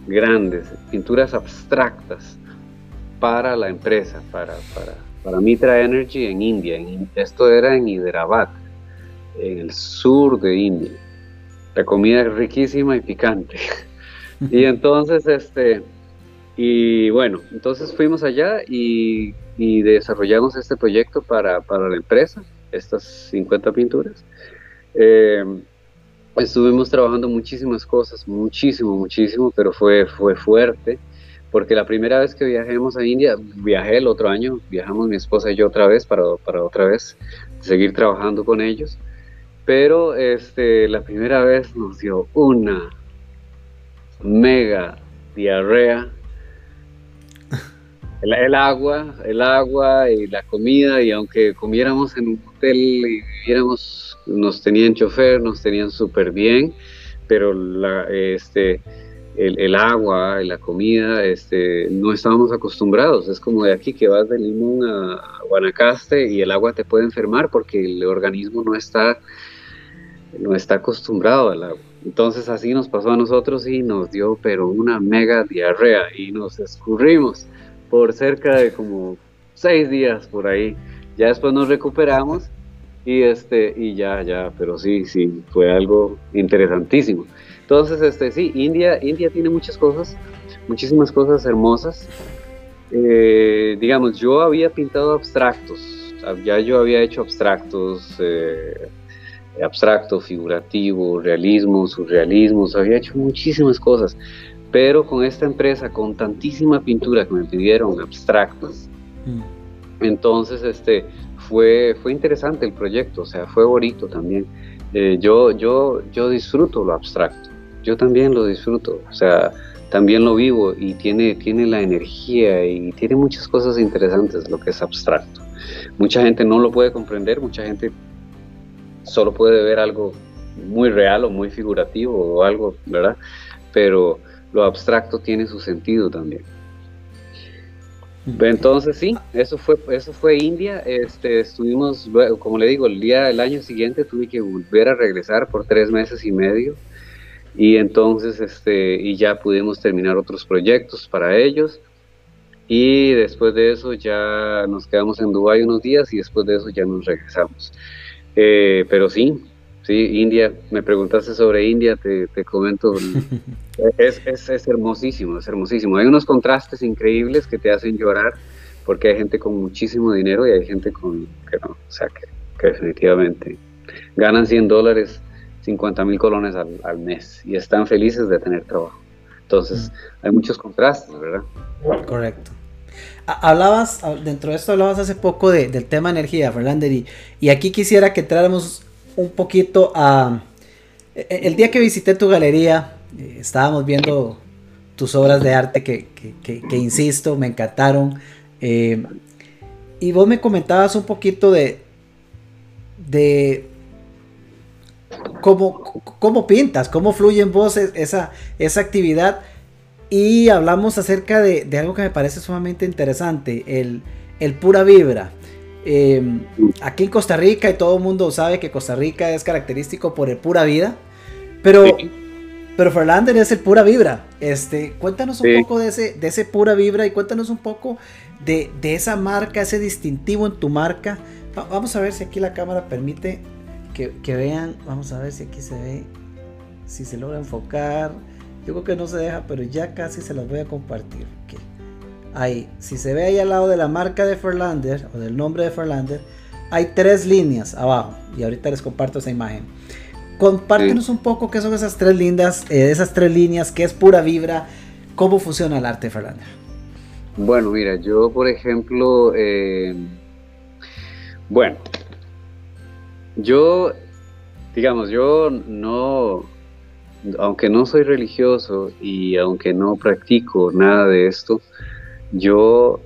grandes, pinturas abstractas para la empresa, para, para, Mitra Energy en India. esto era en Hyderabad, en el sur de India. La comida es riquísima y picante. <laughs> y entonces, este, y bueno, entonces fuimos allá y, desarrollamos este proyecto para, la empresa, estas 50 pinturas. Eh, estuvimos trabajando muchísimas cosas, muchísimo, muchísimo, pero fue, fue fuerte porque la primera vez que viajemos a India, viajé el otro año, viajamos mi esposa y yo otra vez para, para otra vez seguir trabajando con ellos, pero este, la primera vez nos dio una mega diarrea. El, agua, el agua y la comida, y aunque comiéramos en un hotel y viviéramos, nos tenían chofer, nos tenían súper bien, pero este, el, agua y la comida, este, no estábamos acostumbrados. Es como de aquí que vas de Limón a Guanacaste y el agua te puede enfermar porque el organismo no está, no está acostumbrado al agua. Entonces así nos pasó a nosotros y nos dio pero una mega diarrea y nos escurrimos por cerca de como seis días por ahí. Ya después nos recuperamos y este y ya ya, pero sí sí fue algo interesantísimo. Entonces, este, sí, India, India tiene muchas cosas, muchísimas cosas hermosas. Eh, digamos, yo había pintado abstractos, ya yo había hecho abstractos, eh, abstracto, figurativo, realismo, surrealismo, había hecho muchísimas cosas, pero con esta empresa, con tantísima pintura que me pidieron abstractos, mm. entonces este, fue, fue interesante el proyecto, o sea, fue bonito también. Eh, yo, yo, yo disfruto lo abstracto yo también lo disfruto, o sea, también lo vivo y tiene, tiene la energía y tiene muchas cosas interesantes lo que es abstracto. Mucha gente no lo puede comprender, mucha gente solo puede ver algo muy real o muy figurativo o algo, ¿verdad? Pero lo abstracto tiene su sentido también. Entonces sí, eso fue, eso fue India. Este, estuvimos, como le digo, el día, el año siguiente tuve que volver a regresar por tres meses y medio y entonces este y ya pudimos terminar otros proyectos para ellos y después de eso ya nos quedamos en Dubái unos días y después de eso ya nos regresamos eh, pero sí sí India me preguntaste sobre India te, te comento <laughs> es, es, es, hermosísimo es hermosísimo hay unos contrastes increíbles que te hacen llorar porque hay gente con muchísimo dinero y hay gente con que no o sea que, que definitivamente ganan 100 dólares 50 mil colones al, mes y están felices de tener trabajo. Entonces, hay muchos contrastes, ¿verdad? Correcto. Hablabas, dentro de esto hablabas hace poco del tema energía, Fernando, y, y, aquí quisiera que entráramos un poquito a... E, e, el día que visité tu galería, eh, estábamos viendo tus obras de arte que, que, insisto, me encantaron. Eh, y vos me comentabas un poquito de, de cómo, pintas, cómo fluye en vos esa, esa actividad. Y hablamos acerca de, algo que me parece sumamente interesante, el, el pura vibra. Em, aquí en Costa Rica, y todo el mundo sabe que Costa Rica es característico por el pura vida, pero, pero Ferlander es el pura vibra. Este, cuéntanos un poco de ese, de ese pura vibra y cuéntanos un poco de, esa marca, ese distintivo en tu marca. vamos a ver si aquí la cámara permite que, vean, vamos a ver si aquí se ve, si se logra enfocar. Yo creo que no se deja, pero ya casi se las voy a compartir. Ahí, si se ve ahí al lado de la marca de Ferlander o del nombre de Ferlander, hay tres líneas abajo. Y ahorita les comparto esa imagen. Compártenos un poco qué son esas tres líneas, eh, esas tres líneas, qué es pura vibra, cómo funciona el arte de Ferlander. Bueno, mira, yo por ejemplo, eh, bueno, yo, digamos, yo no, aunque no soy religioso y aunque no practico nada de esto, yo,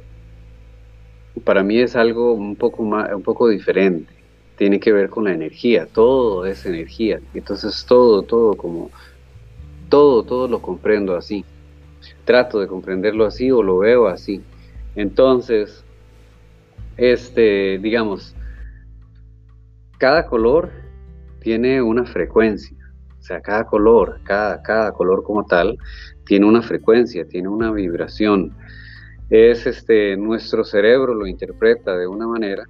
para mí es algo un poco, más, un poco diferente. Tiene que ver con la energía, todo es energía. Entonces todo, todo como, todo, todo lo comprendo así. Trato de comprenderlo así o lo veo así. Entonces, este, digamos, cada color tiene una frecuencia. Sea, cada color, cada, cada color como tal, tiene una frecuencia, tiene una vibración es este, nuestro cerebro lo interpreta de una manera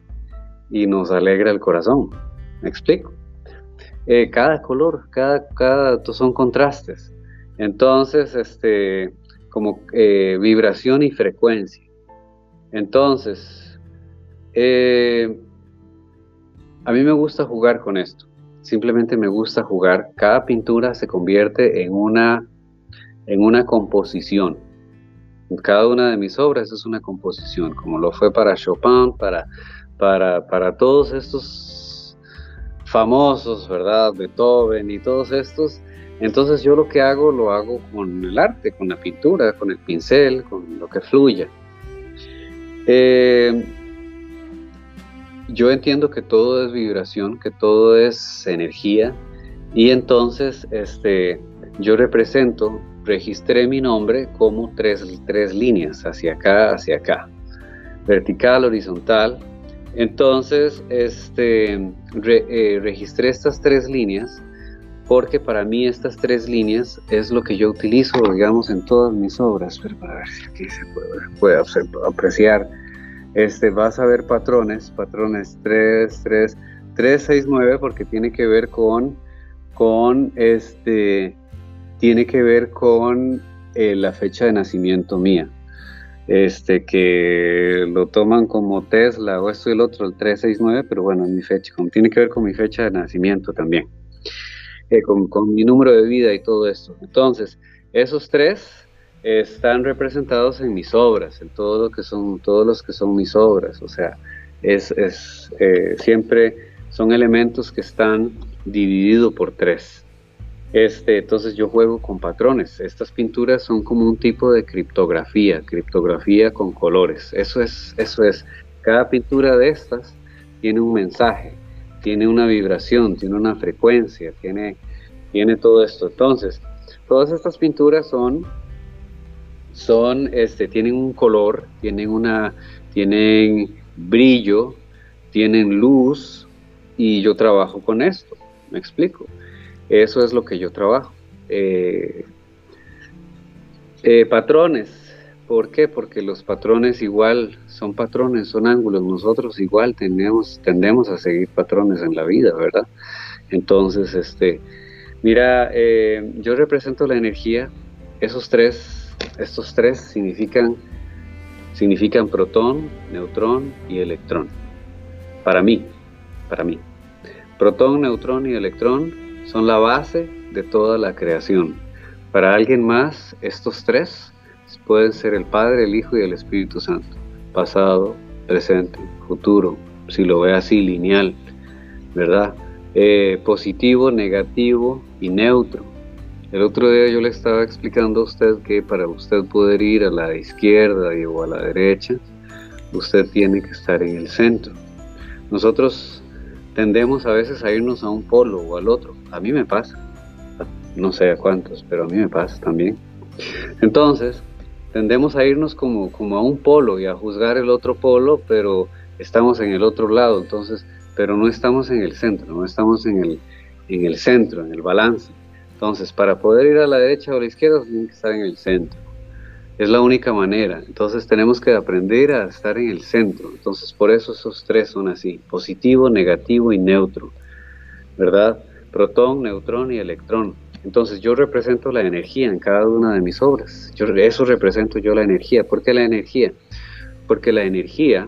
y nos alegra el corazón. ¿Me explico? Eh, cada color, cada, cada, son contrastes. Entonces, este, como eh, vibración y frecuencia. Entonces, eh, a mí me gusta jugar con esto. Simplemente me gusta jugar. Cada pintura se convierte en una, en una composición cada una de mis obras es una composición, como lo fue para Chopin, para, para, para todos estos famosos, ¿verdad? Beethoven y todos estos. Entonces yo lo que hago lo hago con el arte, con la pintura, con el pincel, con lo que fluya. Eh, yo entiendo que todo es vibración, que todo es energía y entonces este, yo represento registré mi nombre como tres, tres líneas, hacia acá, hacia acá, vertical, horizontal. Entonces, este, eh, registré estas tres líneas porque para mí estas tres líneas es lo que yo utilizo, digamos, en todas mis obras. Pero para ver si aquí se puede, apreciar. Este, vas a ver patrones, patrones 3, 3, 3, 6, 9, porque tiene que ver con, con este, tiene que ver con eh, la fecha de nacimiento mía. Este, que lo toman como Tesla o esto y el otro, el 369, pero bueno, mi fecha, tiene que ver con mi fecha de nacimiento también, eh, con, mi número de vida y todo esto. Entonces, esos tres están representados en mis obras, en todo lo que son, todos los que son mis obras, o sea, es, es eh, siempre son elementos que están divididos por tres. Este, entonces yo juego con patrones. Estas pinturas son como un tipo de criptografía, criptografía con colores. Eso es, eso es. Cada pintura de estas tiene un mensaje, tiene una vibración, tiene una frecuencia, tiene, tiene todo esto. Entonces, todas estas pinturas son, son, este, tienen un color, tienen una, tienen brillo, tienen luz y yo trabajo con esto. ¿Me explico? Eso es lo que yo trabajo. Eh, eh, patrones. ¿Por qué? Porque los patrones igual son patrones, son ángulos. Nosotros igual tenemos, tendemos a seguir patrones en la vida, ¿verdad? Entonces, este, mira, eh, yo represento la energía. Esos tres, estos tres significan, significan protón, neutrón y electrón. Para mí, para mí. Protón, neutrón y electrón son la base de toda la creación. Para alguien más, estos tres pueden ser el Padre, el Hijo y el Espíritu Santo. Pasado, presente, futuro, si lo ve así, lineal, ¿verdad? Eh, positivo, negativo y neutro. El otro día yo le estaba explicando a usted que para usted poder ir a la izquierda o a la derecha, usted tiene que estar en el centro. Nosotros tendemos a veces a irnos a un polo o al otro. A mí me pasa. No sé a cuántos, pero a mí me pasa también. Entonces, tendemos a irnos como, como a un polo y a juzgar el otro polo, pero estamos en el otro lado, entonces, pero no estamos en el centro, no estamos en el, en el centro, en el balance. Entonces, para poder ir a la derecha o a la izquierda, tienen que estar en el centro. Es la única manera. Entonces tenemos que aprender a estar en el centro. Entonces por eso esos tres son así, positivo, negativo y neutro. ¿Verdad? Protón, neutrón y electrón. Entonces yo represento la energía en cada una de mis obras. Yo, eso represento yo la energía. ¿Por qué la energía? Porque la energía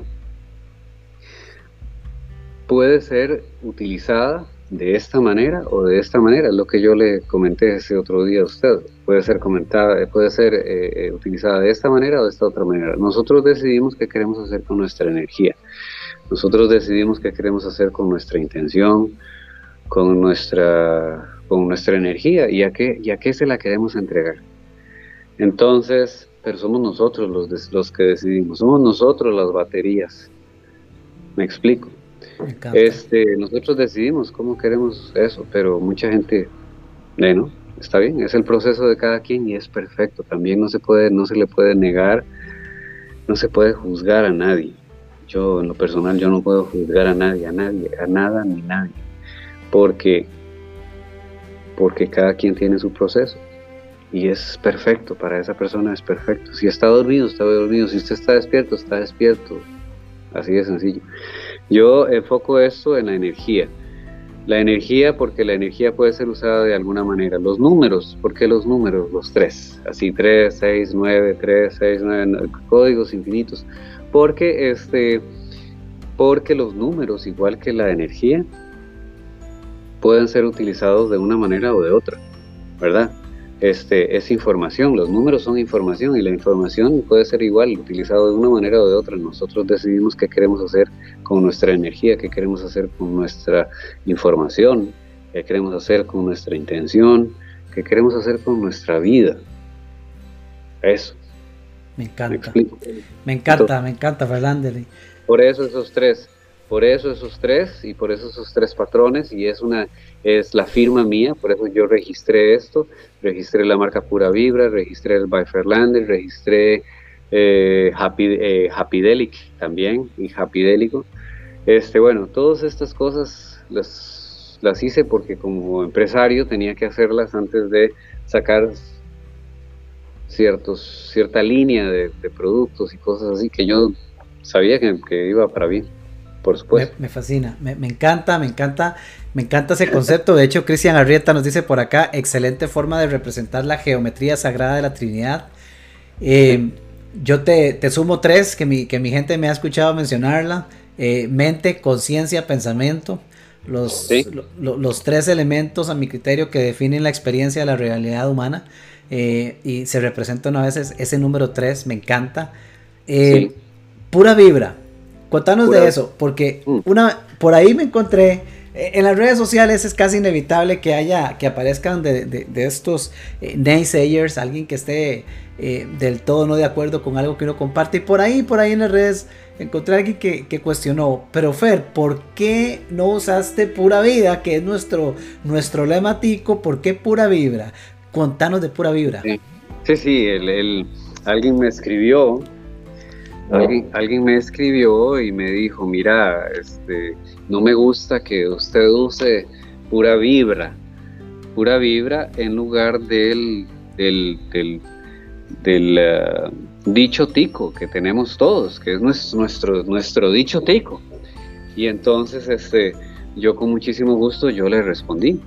puede ser utilizada de esta manera o de esta manera, lo que yo le comenté ese otro día a usted. Puede ser comentada, puede ser eh, eh, utilizada de esta manera o de esta otra manera. Nosotros decidimos qué queremos hacer con nuestra energía. Nosotros decidimos qué queremos hacer con nuestra intención, con nuestra, con nuestra energía y a qué, y a qué se la queremos entregar. Entonces, pero somos nosotros los, los que decidimos, somos nosotros las baterías. ¿Me explico? Este, nosotros decidimos cómo queremos eso, pero mucha gente, bueno, está bien, es el proceso de cada quien y es perfecto. También no se puede, no se le puede negar, no se puede juzgar a nadie. Yo en lo personal yo no puedo juzgar a nadie, a nadie, a nada ni nadie, porque porque cada quien tiene su proceso y es perfecto para esa persona es perfecto. Si está dormido, está dormido. Si usted está despierto, está despierto. Así de sencillo. Yo enfoco esto en la energía. La energía porque la energía puede ser usada de alguna manera. Los números, ¿por qué los números? Los tres. Así 3, 6, 9, 3, 6, 9, códigos infinitos. Porque, este, porque los números, igual que la energía, pueden ser utilizados de una manera o de otra, ¿verdad? Este, es información, los números son información y la información puede ser igual, utilizado de una manera o de otra. Nosotros decidimos qué queremos hacer con nuestra energía, qué queremos hacer con nuestra información, qué queremos hacer con nuestra intención, qué queremos hacer con nuestra vida. Eso. Me encanta. Me, encanta, me encanta, Fernando. Por eso esos tres, por eso esos tres y por eso esos tres patrones y es una es la firma mía, por eso yo registré esto, registré la marca Pura Vibra, registré el by Fairlander, registré eh, Happy, eh, Happydelic también y Happydelico. Este, bueno, todas estas cosas las, las hice porque como empresario tenía que hacerlas antes de sacar ciertos, cierta línea de, productos y cosas así que yo sabía que, que iba para bien. Por supuesto. Me, fascina, me, encanta, me encanta, me encanta ese concepto. De hecho, Cristian Arrieta nos dice por acá, excelente forma de representar la geometría sagrada de la Trinidad. Eh, yo te, sumo tres, que mi, que mi gente me ha escuchado mencionarla. Eh, mente, conciencia, pensamiento. Los, los tres elementos a mi criterio que definen la experiencia de la realidad humana. Eh, y se representan a veces ese número tres, me encanta. Pura vibra, Contanos de eso, porque mm. una por ahí me encontré en las redes sociales es casi inevitable que haya que aparezcan de, estos eh, naysayers, alguien que esté eh, del todo no de acuerdo con algo que uno comparte. Y por ahí, por ahí en las redes encontré a alguien que, cuestionó, pero Fer, ¿por qué no usaste pura vida, que es nuestro, nuestro lema tico? ¿Por qué pura vibra? Contanos de pura vibra. Sí, sí, alguien me escribió Alguien, me escribió y me dijo, mira, este, no me gusta que usted use pura vibra, pura vibra en lugar del, del, del, eh, dicho tico que tenemos todos, que es nuestro, nuestro, dicho tico. Y entonces este, yo con muchísimo gusto yo le respondí.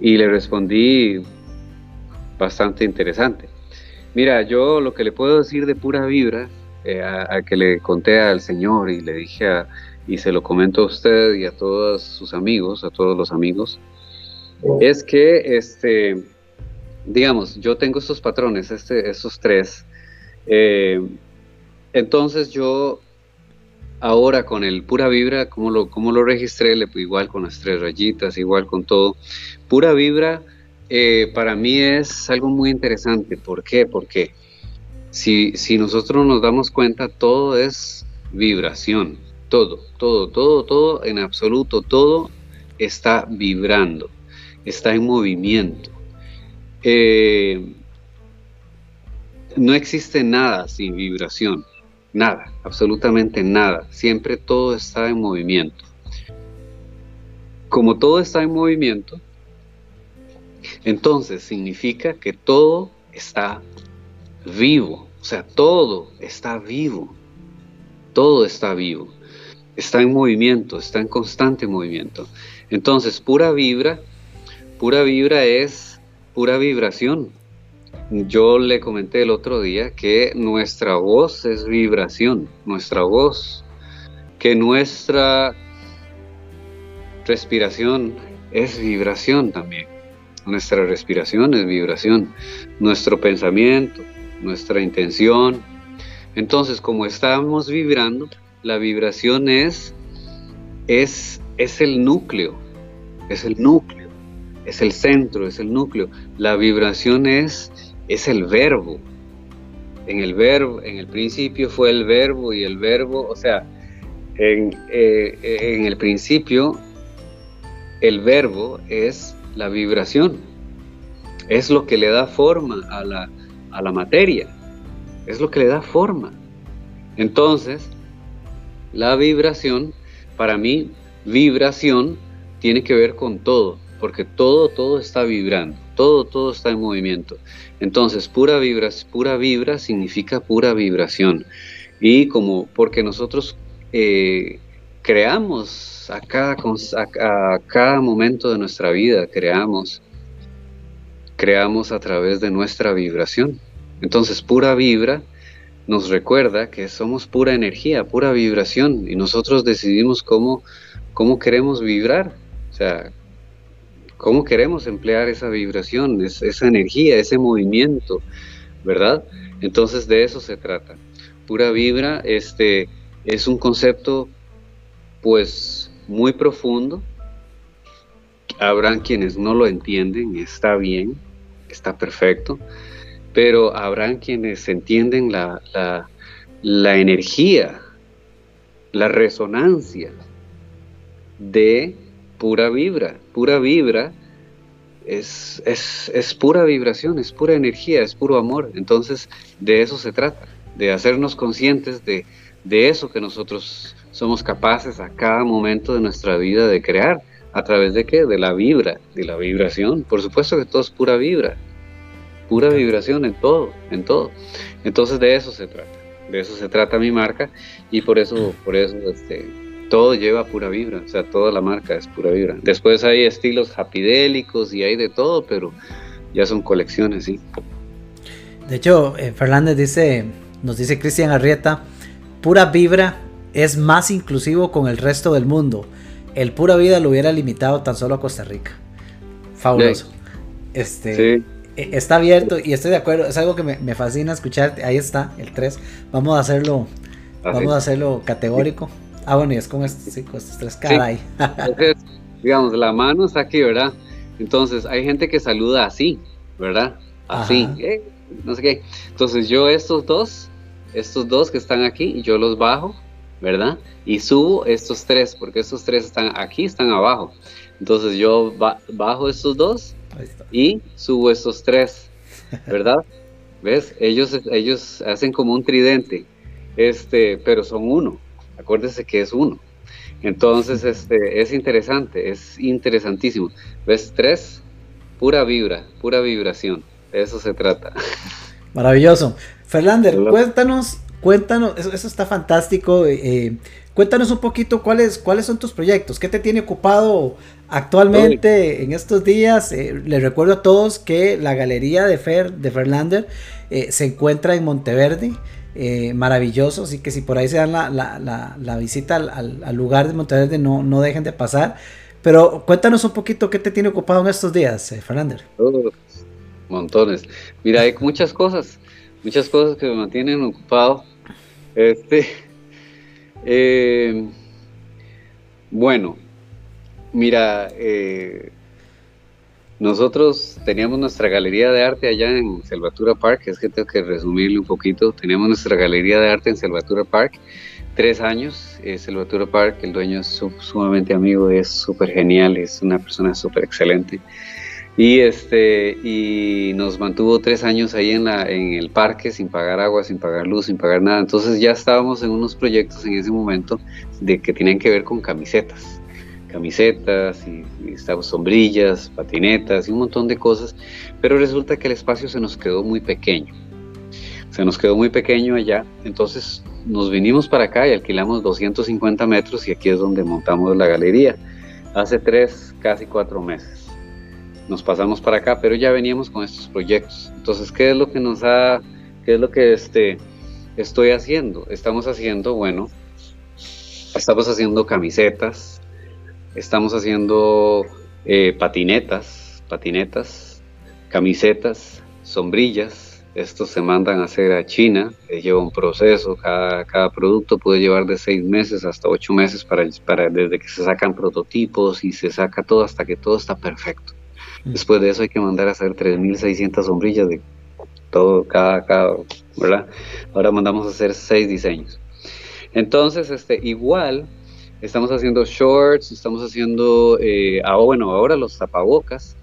Y le respondí bastante interesante. Mira, yo lo que le puedo decir de pura vibra eh, a, que le conté al Señor y le dije y se lo comento a usted y a todos sus amigos, a todos los amigos, es que, este, digamos, yo tengo estos patrones, este, estos tres, eh, entonces yo ahora con el pura vibra, como lo, lo registré, igual con las tres rayitas, igual con todo, pura vibra eh, para mí es algo muy interesante. ¿Por qué? Porque si, si nosotros nos damos cuenta, todo es vibración, todo, todo, todo, todo, en absoluto, todo está vibrando, está en movimiento. Eh, no existe nada sin vibración, nada, absolutamente nada. Siempre todo está en movimiento. Como todo está en movimiento, entonces significa que todo está vivo. O sea, todo está vivo. Todo está vivo. Está en movimiento, está en constante movimiento. Entonces, pura vibra, pura vibra es pura vibración. Yo le comenté el otro día que nuestra voz es vibración, nuestra voz, que nuestra respiración es vibración también. Nuestra respiración es vibración, nuestro pensamiento, nuestra intención. Entonces, como estamos vibrando, la vibración es, es, es el núcleo, es el núcleo, es el centro, es el núcleo. La vibración es, es el verbo. En el verbo, en el principio fue el verbo y el verbo, o sea, en, eh, en el principio el verbo es la vibración, es lo que le da forma a la, a la materia, es lo que le da forma. Entonces, la vibración, para mí, vibración tiene que ver con todo, porque todo, todo está vibrando, todo, todo está en movimiento. Entonces, pura vibra, pura vibra significa pura vibración. Y como, porque nosotros eh, creamos a cada, a, cada momento de nuestra vida, creamos, creamos a través de nuestra vibración. Entonces, pura vibra nos recuerda que somos pura energía, pura vibración, y nosotros decidimos cómo, cómo queremos vibrar, o sea, cómo queremos emplear esa vibración, esa energía, ese movimiento, ¿verdad? Entonces de eso se trata. Pura vibra este, es un concepto pues muy profundo. Habrán quienes no lo entienden, está bien, está perfecto, pero habrán quienes entienden la, la, energía, la resonancia de pura vibra. Pura vibra es, es, es, pura vibración, es pura energía, es puro amor. Entonces, de eso se trata, de hacernos conscientes de, de eso que nosotros somos capaces a cada momento de nuestra vida de crear. ¿A través de qué? De la vibra, de la vibración. Por supuesto que todo es pura vibra, pura vibración en todo, en todo. Entonces de eso se trata, de eso se trata mi marca y por eso, por eso este, todo lleva pura vibra, o sea, toda la marca es pura vibra. Después hay estilos japidélicos y hay de todo, pero ya son colecciones, sí. De hecho, eh, Fernández dice, nos dice Cristian Arrieta, pura vibra es más inclusivo con el resto del mundo. El pura vida lo hubiera limitado tan solo a Costa Rica. Fabuloso. Este, e, Está abierto y estoy de acuerdo. Es algo que me, fascina escuchar. Ahí está, el 3. Vamos a hacerlo. Vamos a hacerlo categórico. Ah, bueno, y es con estos, sí, estos tres caray. digamos, la mano está aquí, ¿verdad? Entonces, hay gente que saluda así, ¿verdad? Así. Eh, no sé qué. Entonces, yo estos dos, estos dos que están aquí, yo los bajo ¿verdad? Y subo estos tres, porque estos tres están aquí, están abajo. Entonces yo bajo estos dos y subo estos tres, ¿verdad? <laughs> ¿Ves? Ellos, ellos hacen como un tridente, este, pero son uno. Acuérdese que es uno. Entonces, este, es interesante, es interesantísimo. ¿Ves? Tres, pura vibra, pura vibración. De eso se trata. Maravilloso. Ferlander, cuéntanos Cuéntanos, eso, está fantástico. Eh, eh, cuéntanos un poquito cuáles, cuáles son tus proyectos, qué te tiene ocupado actualmente en estos días. Eh, les recuerdo a todos que la galería de Fer, de Ferlander, se encuentra en Monteverde. maravilloso, así que si por ahí se dan la, visita al, lugar de Monteverde, no, no dejen de pasar. Pero cuéntanos un poquito qué te tiene ocupado en estos días, Ferlander. montones. Mira, hay muchas cosas muchas cosas que me mantienen ocupado. Este, <laughs> eh, bueno, mira, eh, nosotros teníamos nuestra galería de arte allá en Salvatura Park, es que tengo que resumirle un poquito. Teníamos nuestra galería de arte en Salvatura Park, tres años. Eh, Salvatura Park, el dueño es sumamente amigo, es súper genial, es una persona súper excelente. Y, este, y nos mantuvo tres años ahí en, la, en el parque sin pagar agua, sin pagar luz, sin pagar nada. Entonces ya estábamos en unos proyectos en ese momento de que tenían que ver con camisetas. Camisetas y, y sombrillas, patinetas y un montón de cosas. Pero resulta que el espacio se nos quedó muy pequeño. Se nos quedó muy pequeño allá. Entonces nos vinimos para acá y alquilamos 250 metros y aquí es donde montamos la galería. Hace tres, casi cuatro meses nos pasamos para acá, pero ya veníamos con estos proyectos. Entonces, ¿qué es lo que nos ha, qué es lo que este, estoy haciendo? Estamos haciendo, bueno, estamos haciendo camisetas, estamos haciendo eh, patinetas, patinetas, camisetas, sombrillas. Estos se mandan a hacer a China, lleva un proceso, cada, cada, producto puede llevar de seis meses hasta ocho meses para, desde que se sacan prototipos y se saca todo hasta que todo está perfecto. Después de eso hay que mandar a hacer 3.600 sombrillas de todo, cada, cada, ¿verdad? Ahora mandamos a hacer seis diseños. Entonces, este, igual, estamos haciendo shorts, estamos haciendo, eh, ah, bueno, ahora los tapabocas,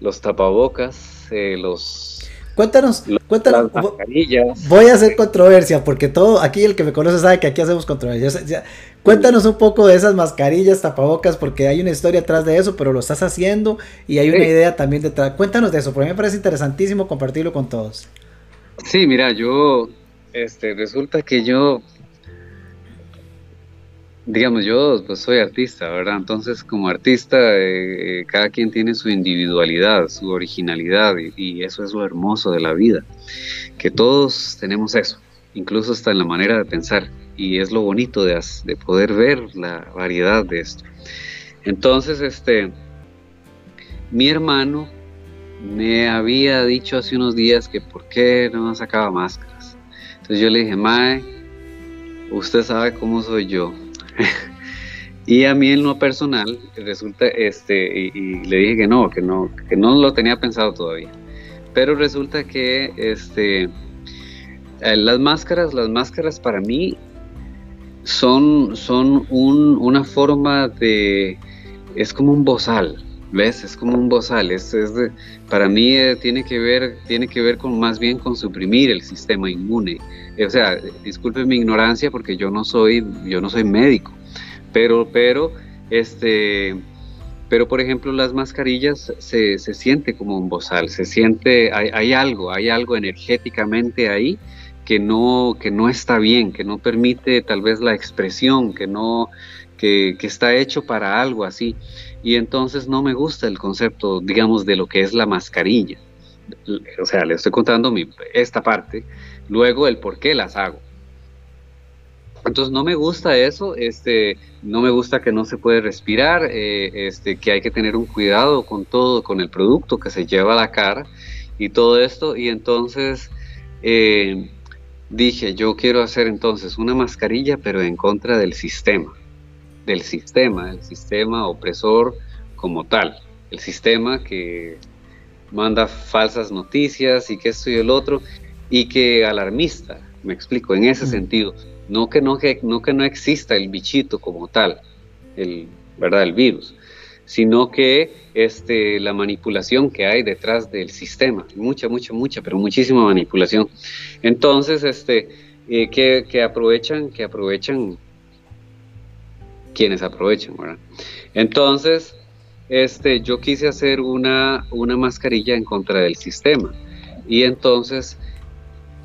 los tapabocas, eh, los Cuéntanos, cuéntanos. Voy a hacer controversia porque todo, aquí el que me conoce sabe que aquí hacemos controversia. Cuéntanos un poco de esas mascarillas, tapabocas, porque hay una historia atrás de eso, pero lo estás haciendo y hay una idea también detrás. Cuéntanos de eso, porque a mí me parece interesantísimo compartirlo con todos. Sí, mira, yo, este, resulta que yo digamos, yo pues soy artista, ¿verdad? Entonces, como artista, eh, eh, cada quien tiene su individualidad, su originalidad, y, eso es lo hermoso de la vida, que todos tenemos eso, incluso hasta en la manera de pensar, y es lo bonito de, de poder ver la variedad de esto. Entonces, este, mi hermano me había dicho hace unos días que por qué no sacaba máscaras. Entonces yo le dije, Mae, usted sabe cómo soy yo <laughs> y a mí en lo personal resulta, este, y, le dije que no, que no, que no lo tenía pensado todavía. Pero resulta que este, eh, las máscaras, las máscaras para mí son, son una forma de, es como un bozal, ¿ves? Es como un bozal, es, para mí eh, tiene, que ver, tiene que ver con más bien con suprimir el sistema inmune. O sea, disculpe mi ignorancia porque yo no soy, yo no soy médico, pero, pero, este, pero por ejemplo las mascarillas se, se siente como un bozal, se siente, hay, hay, algo, hay algo energéticamente ahí que no, que no está bien, que no permite tal vez la expresión, que no, que, que está hecho para algo así. Y entonces no me gusta el concepto, digamos, de lo que es la mascarilla. O sea, le estoy contando esta parte, luego el por qué las hago. Entonces no me gusta eso, este, no me gusta que no se puede respirar, eh, este, que hay que tener un cuidado con todo, con el producto que se lleva a la cara y todo esto. Y entonces eh, dije, yo quiero hacer entonces una mascarilla, pero en contra del sistema, del sistema, el sistema opresor como tal, el sistema que manda falsas noticias y que esto y el otro, y que alarmista, me explico, en ese mm. sentido no que no, que, no que no exista el bichito como tal, el, ¿verdad? el virus, sino que este, la manipulación que hay detrás del sistema, mucha, mucha, mucha, pero muchísima manipulación. Entonces, este, eh, que, aprovechan, que aprovechan quienes aprovechan, ¿verdad? Entonces, este, yo quise hacer una, una mascarilla en contra del sistema. Y entonces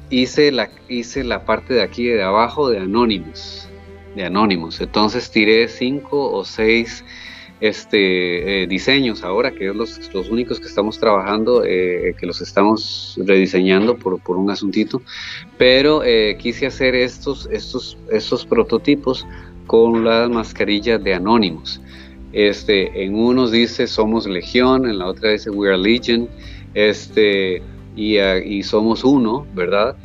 hice la, hice la parte de aquí de abajo de de Anonymous. Entonces tiré cinco o seis este, eh, diseños ahora, que son los, los, únicos que estamos trabajando, eh, que los estamos rediseñando por, por un asuntito, pero eh, quise hacer estos, estos, estos prototipos con las mascarillas de Anonymous. Este, en unos dice somos legión, en la otra dice we are legion, este, y, somos uno, ¿verdad?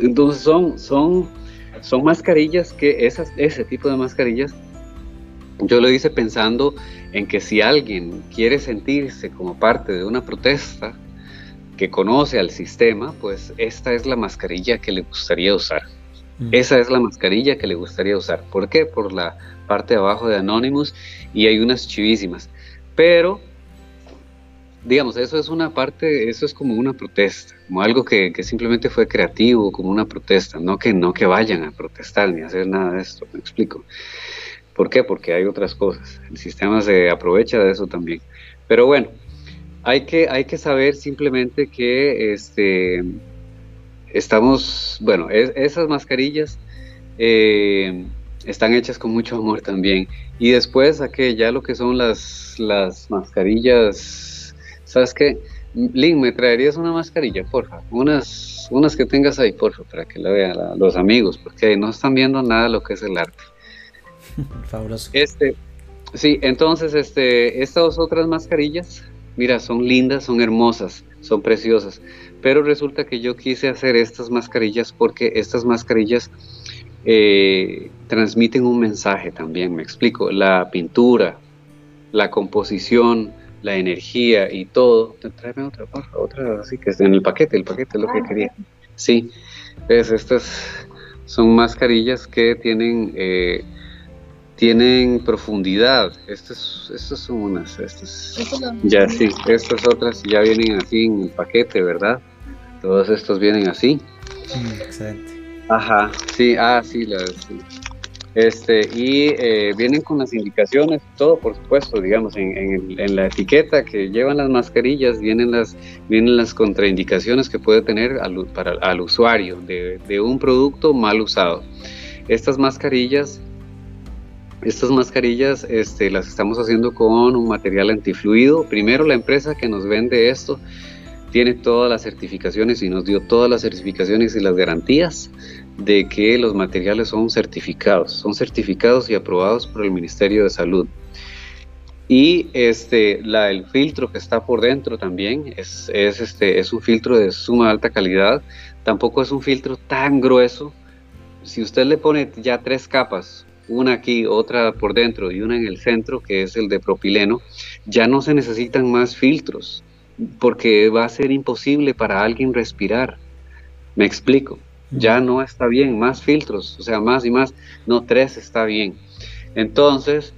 Entonces son, son, son mascarillas que esas, ese tipo de mascarillas, yo lo hice pensando en que si alguien quiere sentirse como parte de una protesta, que conoce al sistema, pues esta es la mascarilla que le gustaría usar. Mm. Esa es la mascarilla que le gustaría usar. ¿Por qué? Por la parte de abajo de Anonymous y hay unas chivísimas. Pero digamos, eso es una parte, eso es como una protesta, como algo que, simplemente fue creativo, como una protesta, no que, no que vayan a protestar ni a hacer nada de esto, me explico. ¿Por qué? Porque hay otras cosas. El sistema se aprovecha de eso también. Pero bueno, hay que, hay que saber simplemente que este, estamos, bueno, esas mascarillas eh, están hechas con mucho amor también. Y después, aquí ya lo que son las, las mascarillas, ¿sabes qué? Link, ¿me traerías una mascarilla, porfa? Unas, unas que tengas ahí, porfa, para que la vean los amigos, porque no están viendo nada lo que es el arte. <laughs> Fabuloso. Este, sí, entonces, este, estas otras mascarillas, mira, son lindas, son hermosas, son preciosas, pero resulta que yo quise hacer estas mascarillas porque estas mascarillas eh, transmiten un mensaje también, me explico, la pintura, la composición, la energía y todo. Tráeme otra, otra así que está en el paquete, el paquete es lo que ah, quería. Sí, pues estas son mascarillas que tienen eh, tienen profundidad. Estas, estas son unas, estas, ya sí, estas otras ya vienen así en el paquete, ¿verdad? Todos estos vienen así. Excelente. Ajá, sí, ah, sí, la, Este, y eh, vienen con las indicaciones, todo por supuesto, digamos, en, en, la etiqueta que llevan las mascarillas, vienen las, vienen las contraindicaciones que puede tener al, para, al usuario de, de un producto mal usado. Estas mascarillas estas mascarillas este, las estamos haciendo con un material antifluido. Primero la empresa que nos vende esto tiene todas las certificaciones y nos dio todas las certificaciones y las garantías de que los materiales son certificados, son certificados y aprobados por el Ministerio de Salud. Y este, la, el filtro que está por dentro también es, es, este, es un filtro de suma alta calidad, tampoco es un filtro tan grueso. Si usted le pone ya tres capas, una aquí, otra por dentro y una en el centro, que es el de propileno, ya no se necesitan más filtros porque va a ser imposible para alguien respirar. Me explico. Ya no está bien, más filtros, o sea, más y más. No, tres está bien. Entonces,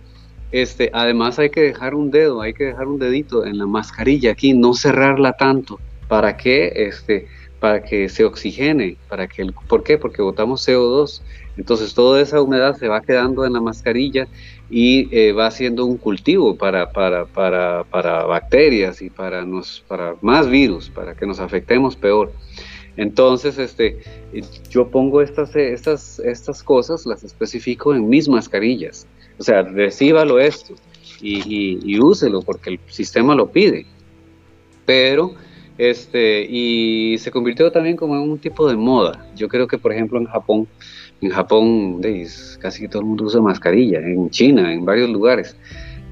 este, además hay que dejar un dedo, hay que dejar un dedito en la mascarilla aquí, no cerrarla tanto. ¿Para que Este, para que se oxigene, para que el, ¿por qué? Porque botamos CO2. Entonces toda esa humedad se va quedando en la mascarilla y eh, va haciendo un cultivo para, para, para, para bacterias y para, nos, para más virus, para que nos afectemos peor. Entonces, este, yo pongo estas, estas, estas cosas, las especifico en mis mascarillas. O sea, recíbalo esto y, y, y úselo porque el sistema lo pide. Pero este, y se convirtió también como en un tipo de moda. Yo creo que, por ejemplo, en Japón, en Japón casi todo el mundo usa mascarilla, en China, en varios lugares.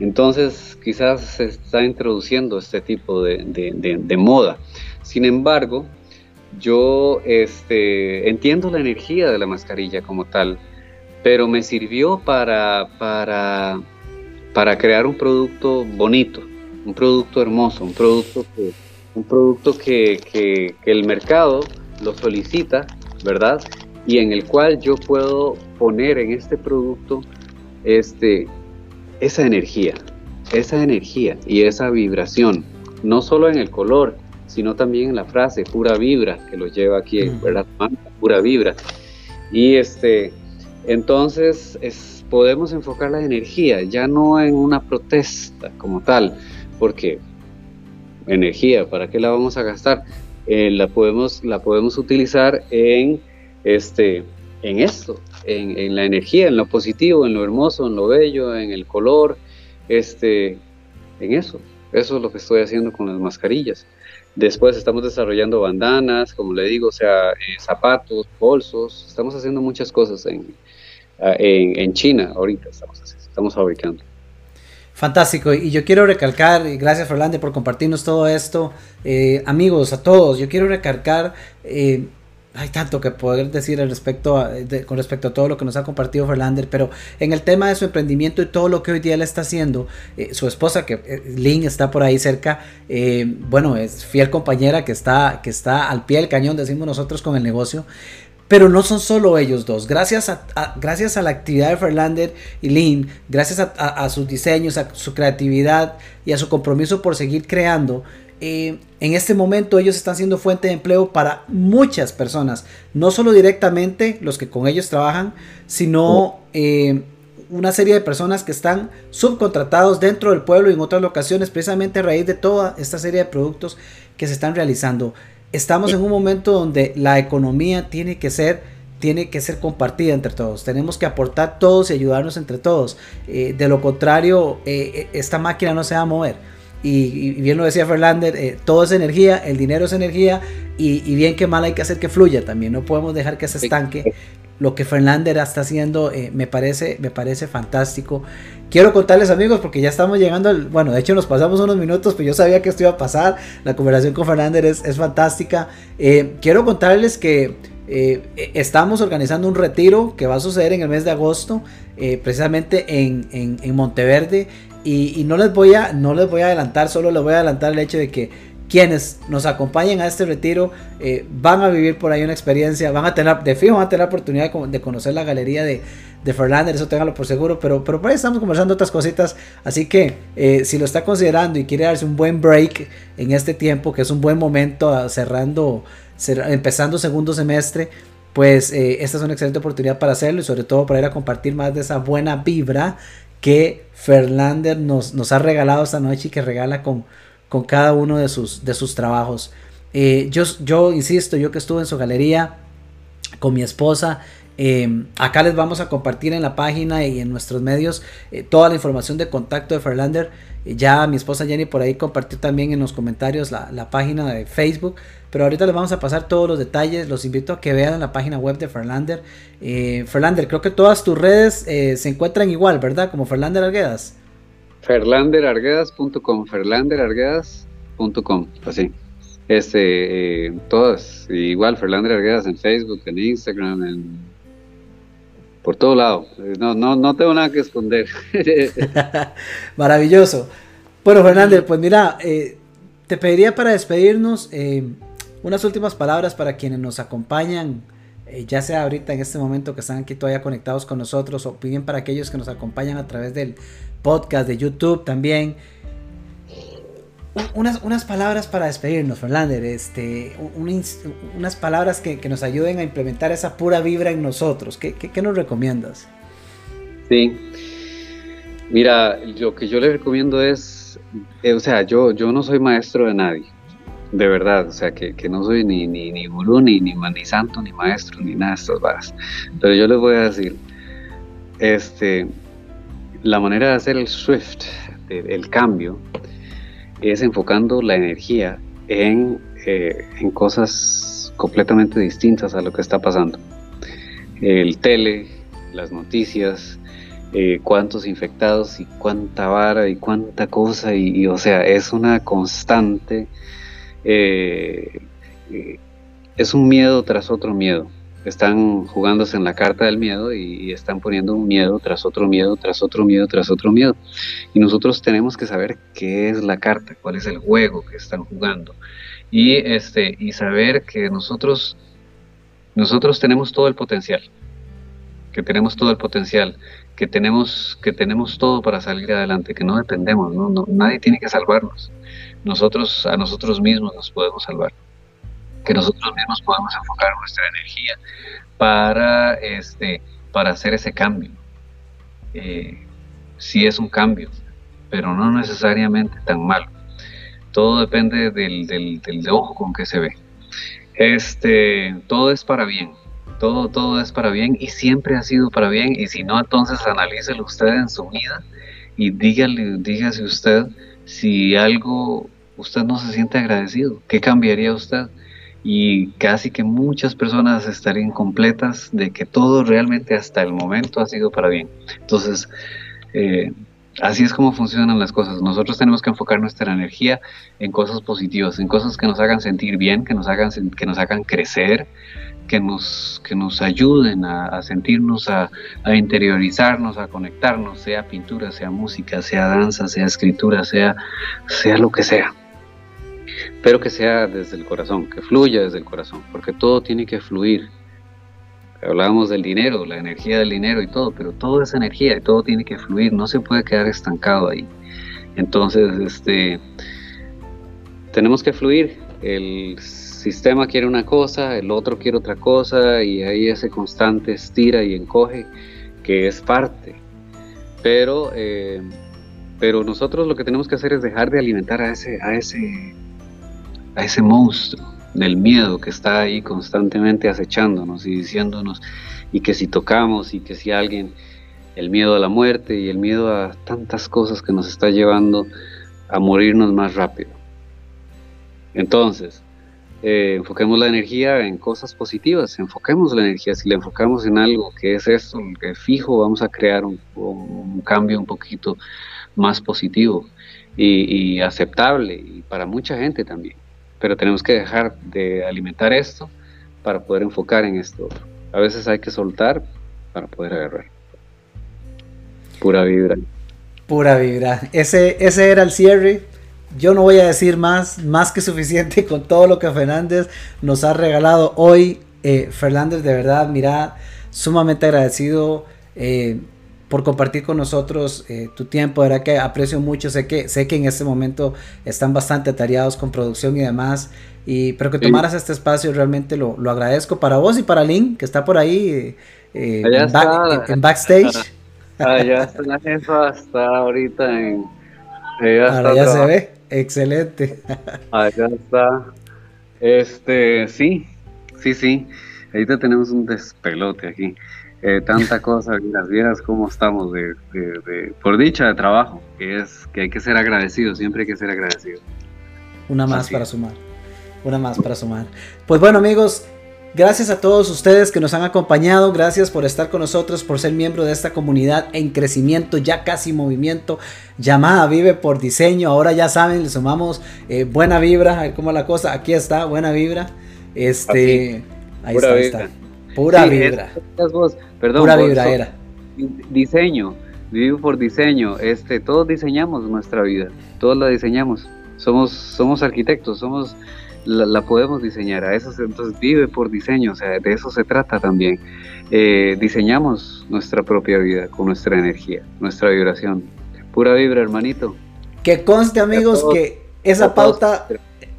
Entonces, quizás se está introduciendo este tipo de, moda. Sin embargo, yo este, entiendo la energía de la mascarilla como tal, pero me sirvió para, para, para crear un producto bonito, un producto hermoso, un producto que un producto que, que, el mercado lo solicita, ¿verdad? Y en el cual yo puedo poner en este producto este, esa energía, esa energía y esa vibración, no solo en el color, sino también en la frase pura vibra que lo lleva aquí, ¿verdad? Pura vibra. Y este, entonces es, podemos enfocar la energía ya no en una protesta como tal, porque energía, ¿para qué la vamos a gastar? Eh, la, podemos, la podemos utilizar en, este, en esto, en, la energía, en lo positivo, en lo hermoso, en lo bello, en el color, este, en eso. Eso es lo que estoy haciendo con las mascarillas. Después estamos desarrollando bandanas, como le digo, o sea, eh, zapatos, bolsos. Estamos haciendo muchas cosas en, en, en China ahorita, estamos, estamos fabricando. Fantástico, y yo quiero recalcar, y gracias Fernando por compartirnos todo esto, eh, amigos, a todos, yo quiero recalcar, eh, hay tanto que poder decir con respecto a todo lo que nos ha compartido Ferlander, pero en el tema de su emprendimiento y todo lo que hoy día le está haciendo, eh, su esposa, que Lynn está por ahí cerca, bueno, es fiel compañera que está, que está al pie del cañón, decimos nosotros, con el negocio. Pero no son solo ellos dos. Gracias a, gracias a la actividad de Ferlander y Lynn, gracias a, sus diseños, a su creatividad y a su compromiso por seguir creando, eh, en este momento ellos están siendo fuente de empleo para muchas personas, no solo directamente los que con ellos trabajan, sino eh, una serie de personas que están subcontratados dentro del pueblo y en otras locaciones, precisamente a raíz de toda esta serie de productos que se están realizando. Estamos en un momento donde la economía tiene que ser tiene que ser compartida entre todos. Tenemos que aportar todos y ayudarnos entre todos. Eh, de lo contrario, esta máquina no se va a mover y, bien lo decía Ferlander, eh, todo es energía, el dinero es energía y, bien que mal hay que hacer que fluya también, no podemos dejar que se estanque. Lo que Ferlander está haciendo eh, me, parece, me parece fantástico. Quiero contarles amigos porque ya estamos llegando al... Bueno, de hecho nos pasamos unos minutos, pero yo sabía que esto iba a pasar. La conversación con Ferlander es, fantástica. Eh, quiero contarles que estamos organizando un retiro que va a suceder en el mes de agosto, precisamente en, en, en Monteverde. Y, no, les voy a, no les voy a adelantar, solo les voy a adelantar el hecho de que quienes nos acompañen a este retiro eh, van a vivir por ahí una experiencia, van a tener, de fijo van a tener la oportunidad de, conocer la galería de, de Fernández, eso téngalo por seguro, pero, pero por ahí estamos conversando otras cositas, así que eh, si lo está considerando y quiere darse un buen break en este tiempo, que es un buen momento ah, cerrando, empezando segundo semestre, pues eh, esta es una excelente oportunidad para hacerlo y sobre todo para ir a compartir más de esa buena vibra que Ferlander nos, nos, ha regalado esta noche y que regala con, con cada uno de sus, de sus trabajos. Eh, yo, yo insisto, yo que estuve en su galería con mi esposa, eh, acá les vamos a compartir en la página y en nuestros medios eh, toda la información de contacto de Ferlander. ya mi esposa Jenny por ahí compartió también en los comentarios la, página de Facebook pero ahorita les vamos a pasar todos los detalles. Los invito a que vean la página web de Ferlander. Eh, Ferlander, creo que todas tus redes eh, se encuentran igual, ¿verdad? Como Ferlander Arguedas. Ferlanderarguedas.com, ferlanderarguedas.com, así. Este, eh, todas, igual Ferlander Arguedas en Facebook, en Instagram, en por todo lado. No, no, no tengo nada que esconder. <laughs> <laughs> Maravilloso. Bueno, Ferlander, pues mira, te pediría para despedirnos unas últimas palabras para quienes nos acompañan, eh, ya sea ahorita en este momento que están aquí todavía conectados con nosotros, o bien para aquellos que nos acompañan a través del podcast de YouTube también. Unas, unas palabras para despedirnos, Ferlander, este, unas palabras que, nos ayuden a implementar esa pura vibra en nosotros. ¿Qué, qué, nos recomiendas? Sí, mira, lo que yo le recomiendo es, eh, o sea, yo, yo no soy maestro de nadie, de verdad, o sea, que, no soy ni, ni, ni gurú, ni, ni, ni santo, ni maestro, ni nada de estas varas. Pero yo les voy a decir, este, la manera de hacer el shift, el cambio, es enfocando la energía en, eh, en cosas completamente distintas a lo que está pasando. El tele, las noticias, eh, cuántos infectados y cuánta vara y cuánta cosa, y o sea, es una constante eh, eh, es un miedo tras otro miedo. Están jugándose en la carta del miedo y, están poniendo un miedo tras otro miedo, tras otro miedo, tras otro miedo. Y nosotros tenemos que saber qué es la carta, cuál es el juego que están jugando. Y, este, y saber que nosotros, nosotros tenemos todo el potencial, que tenemos todo el potencial, que tenemos, que tenemos todo para salir adelante, que no dependemos, no nadie tiene que salvarnos nosotros a nosotros mismos nos podemos salvar, que nosotros mismos podemos enfocar nuestra energía para, este, para hacer ese cambio. Eh, sí es un cambio, pero no necesariamente tan malo. Todo depende del, del, del ojo con que se ve. Este, todo es para bien, todo, todo es para bien y siempre ha sido para bien. Y si no, entonces analícelo usted en su vida y dígale, dígase usted si algo usted no se siente agradecido. ¿Qué cambiaría usted? Y casi que muchas personas estarían completas de que todo realmente hasta el momento ha sido para bien. Entonces, eh, así es como funcionan las cosas. Nosotros tenemos que enfocar nuestra energía en cosas positivas, en cosas que nos hagan sentir bien, que nos hagan, que nos hagan crecer, que nos, que nos ayuden a, sentirnos, a, a, interiorizarnos, a conectarnos, sea pintura, sea música, sea danza, sea escritura, sea, sea lo que sea pero que sea desde el corazón, que fluya desde el corazón, porque todo tiene que fluir. Hablábamos del dinero, la energía del dinero y todo, pero todo es energía y todo tiene que fluir, no se puede quedar estancado ahí. Entonces, este, tenemos que fluir. El sistema quiere una cosa, el otro quiere otra cosa y ahí ese constante estira y encoge que es parte. Pero, eh, pero nosotros lo que tenemos que hacer es dejar de alimentar a ese, a ese, a ese monstruo del miedo que está ahí constantemente acechándonos y diciéndonos y que si tocamos y que si alguien, el miedo a la muerte y el miedo a tantas cosas que nos está llevando a morirnos más rápido. Entonces, eh, enfoquemos la energía en cosas positivas, enfoquemos la energía, si la enfocamos en algo que es esto, que fijo, vamos a crear un, cambio un poquito más positivo y, aceptable y para mucha gente también. Pero tenemos que dejar de alimentar esto para poder enfocar en esto A veces hay que soltar para poder agarrar. Pura vibra. Pura vibra. Ese, ese era el cierre yo no voy a decir más, más que suficiente con todo lo que Fernández nos ha regalado hoy. Eh, Fernández, de verdad, mira, sumamente agradecido eh, por compartir con nosotros eh, tu tiempo, de verdad que aprecio mucho, sé que, sé que en este momento están bastante atareados con producción y demás, y, pero que tomaras este espacio realmente lo, lo, agradezco para vos y para Link, que está por ahí en, en, backstage. <laughs> Allá está jefa, está ahorita en... Ahora ya se ve. Excelente. Acá está. Este, sí, sí, sí. Ahorita tenemos un despelote aquí. Eh, tanta cosa, las vieras cómo estamos de, por dicha de trabajo, que es que hay que ser agradecido, siempre hay que ser agradecido. Una más para sumar. Una más para sumar. Pues bueno, amigos, Gracias a todos ustedes que nos han acompañado, gracias por estar con nosotros, por ser miembro de esta comunidad en crecimiento, ya casi movimiento, llamada Vive por Diseño. Ahora ya saben, le sumamos eh, buena vibra, a ver cómo la cosa, aquí está, buena vibra. Este, ahí está, está, Pura vibra. perdón, Pura vibra era. Diseño, Vive por Diseño, este, todos diseñamos nuestra vida, todos la diseñamos. Somos, somos arquitectos, somos la, podemos diseñar. A eso entonces vive por diseño, o sea, de eso se trata también. Eh, diseñamos nuestra propia vida con nuestra energía, nuestra vibración. Pura vibra, hermanito. Que conste, amigos, que esa pauta,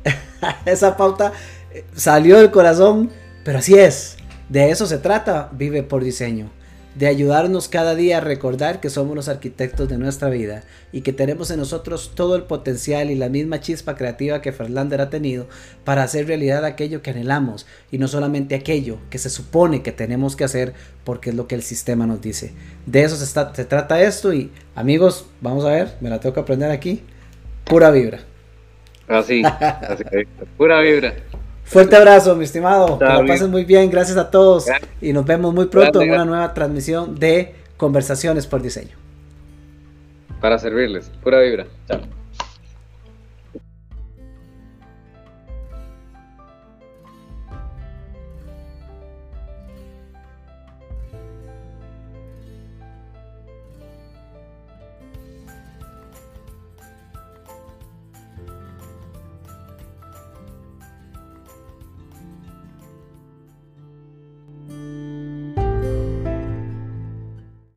<laughs> esa pauta eh, salió del corazón, pero así es. De eso se trata, vive por diseño de ayudarnos cada día a recordar que somos los arquitectos de nuestra vida y que tenemos en nosotros todo el potencial y la misma chispa creativa que Ferlander ha tenido para hacer realidad aquello que anhelamos y no solamente aquello que se supone que tenemos que hacer porque es lo que el sistema nos dice. De eso se, se trata esto y amigos, vamos a ver, me la tengo que aprender aquí, pura vibra. Así, así pura vibra. Fuerte abrazo, mi estimado. que lo pasen muy bien. Gracias a todos. Y nos vemos muy pronto en una nueva transmisión de Conversaciones por Diseño. Para servirles. Pura vibra. Chao.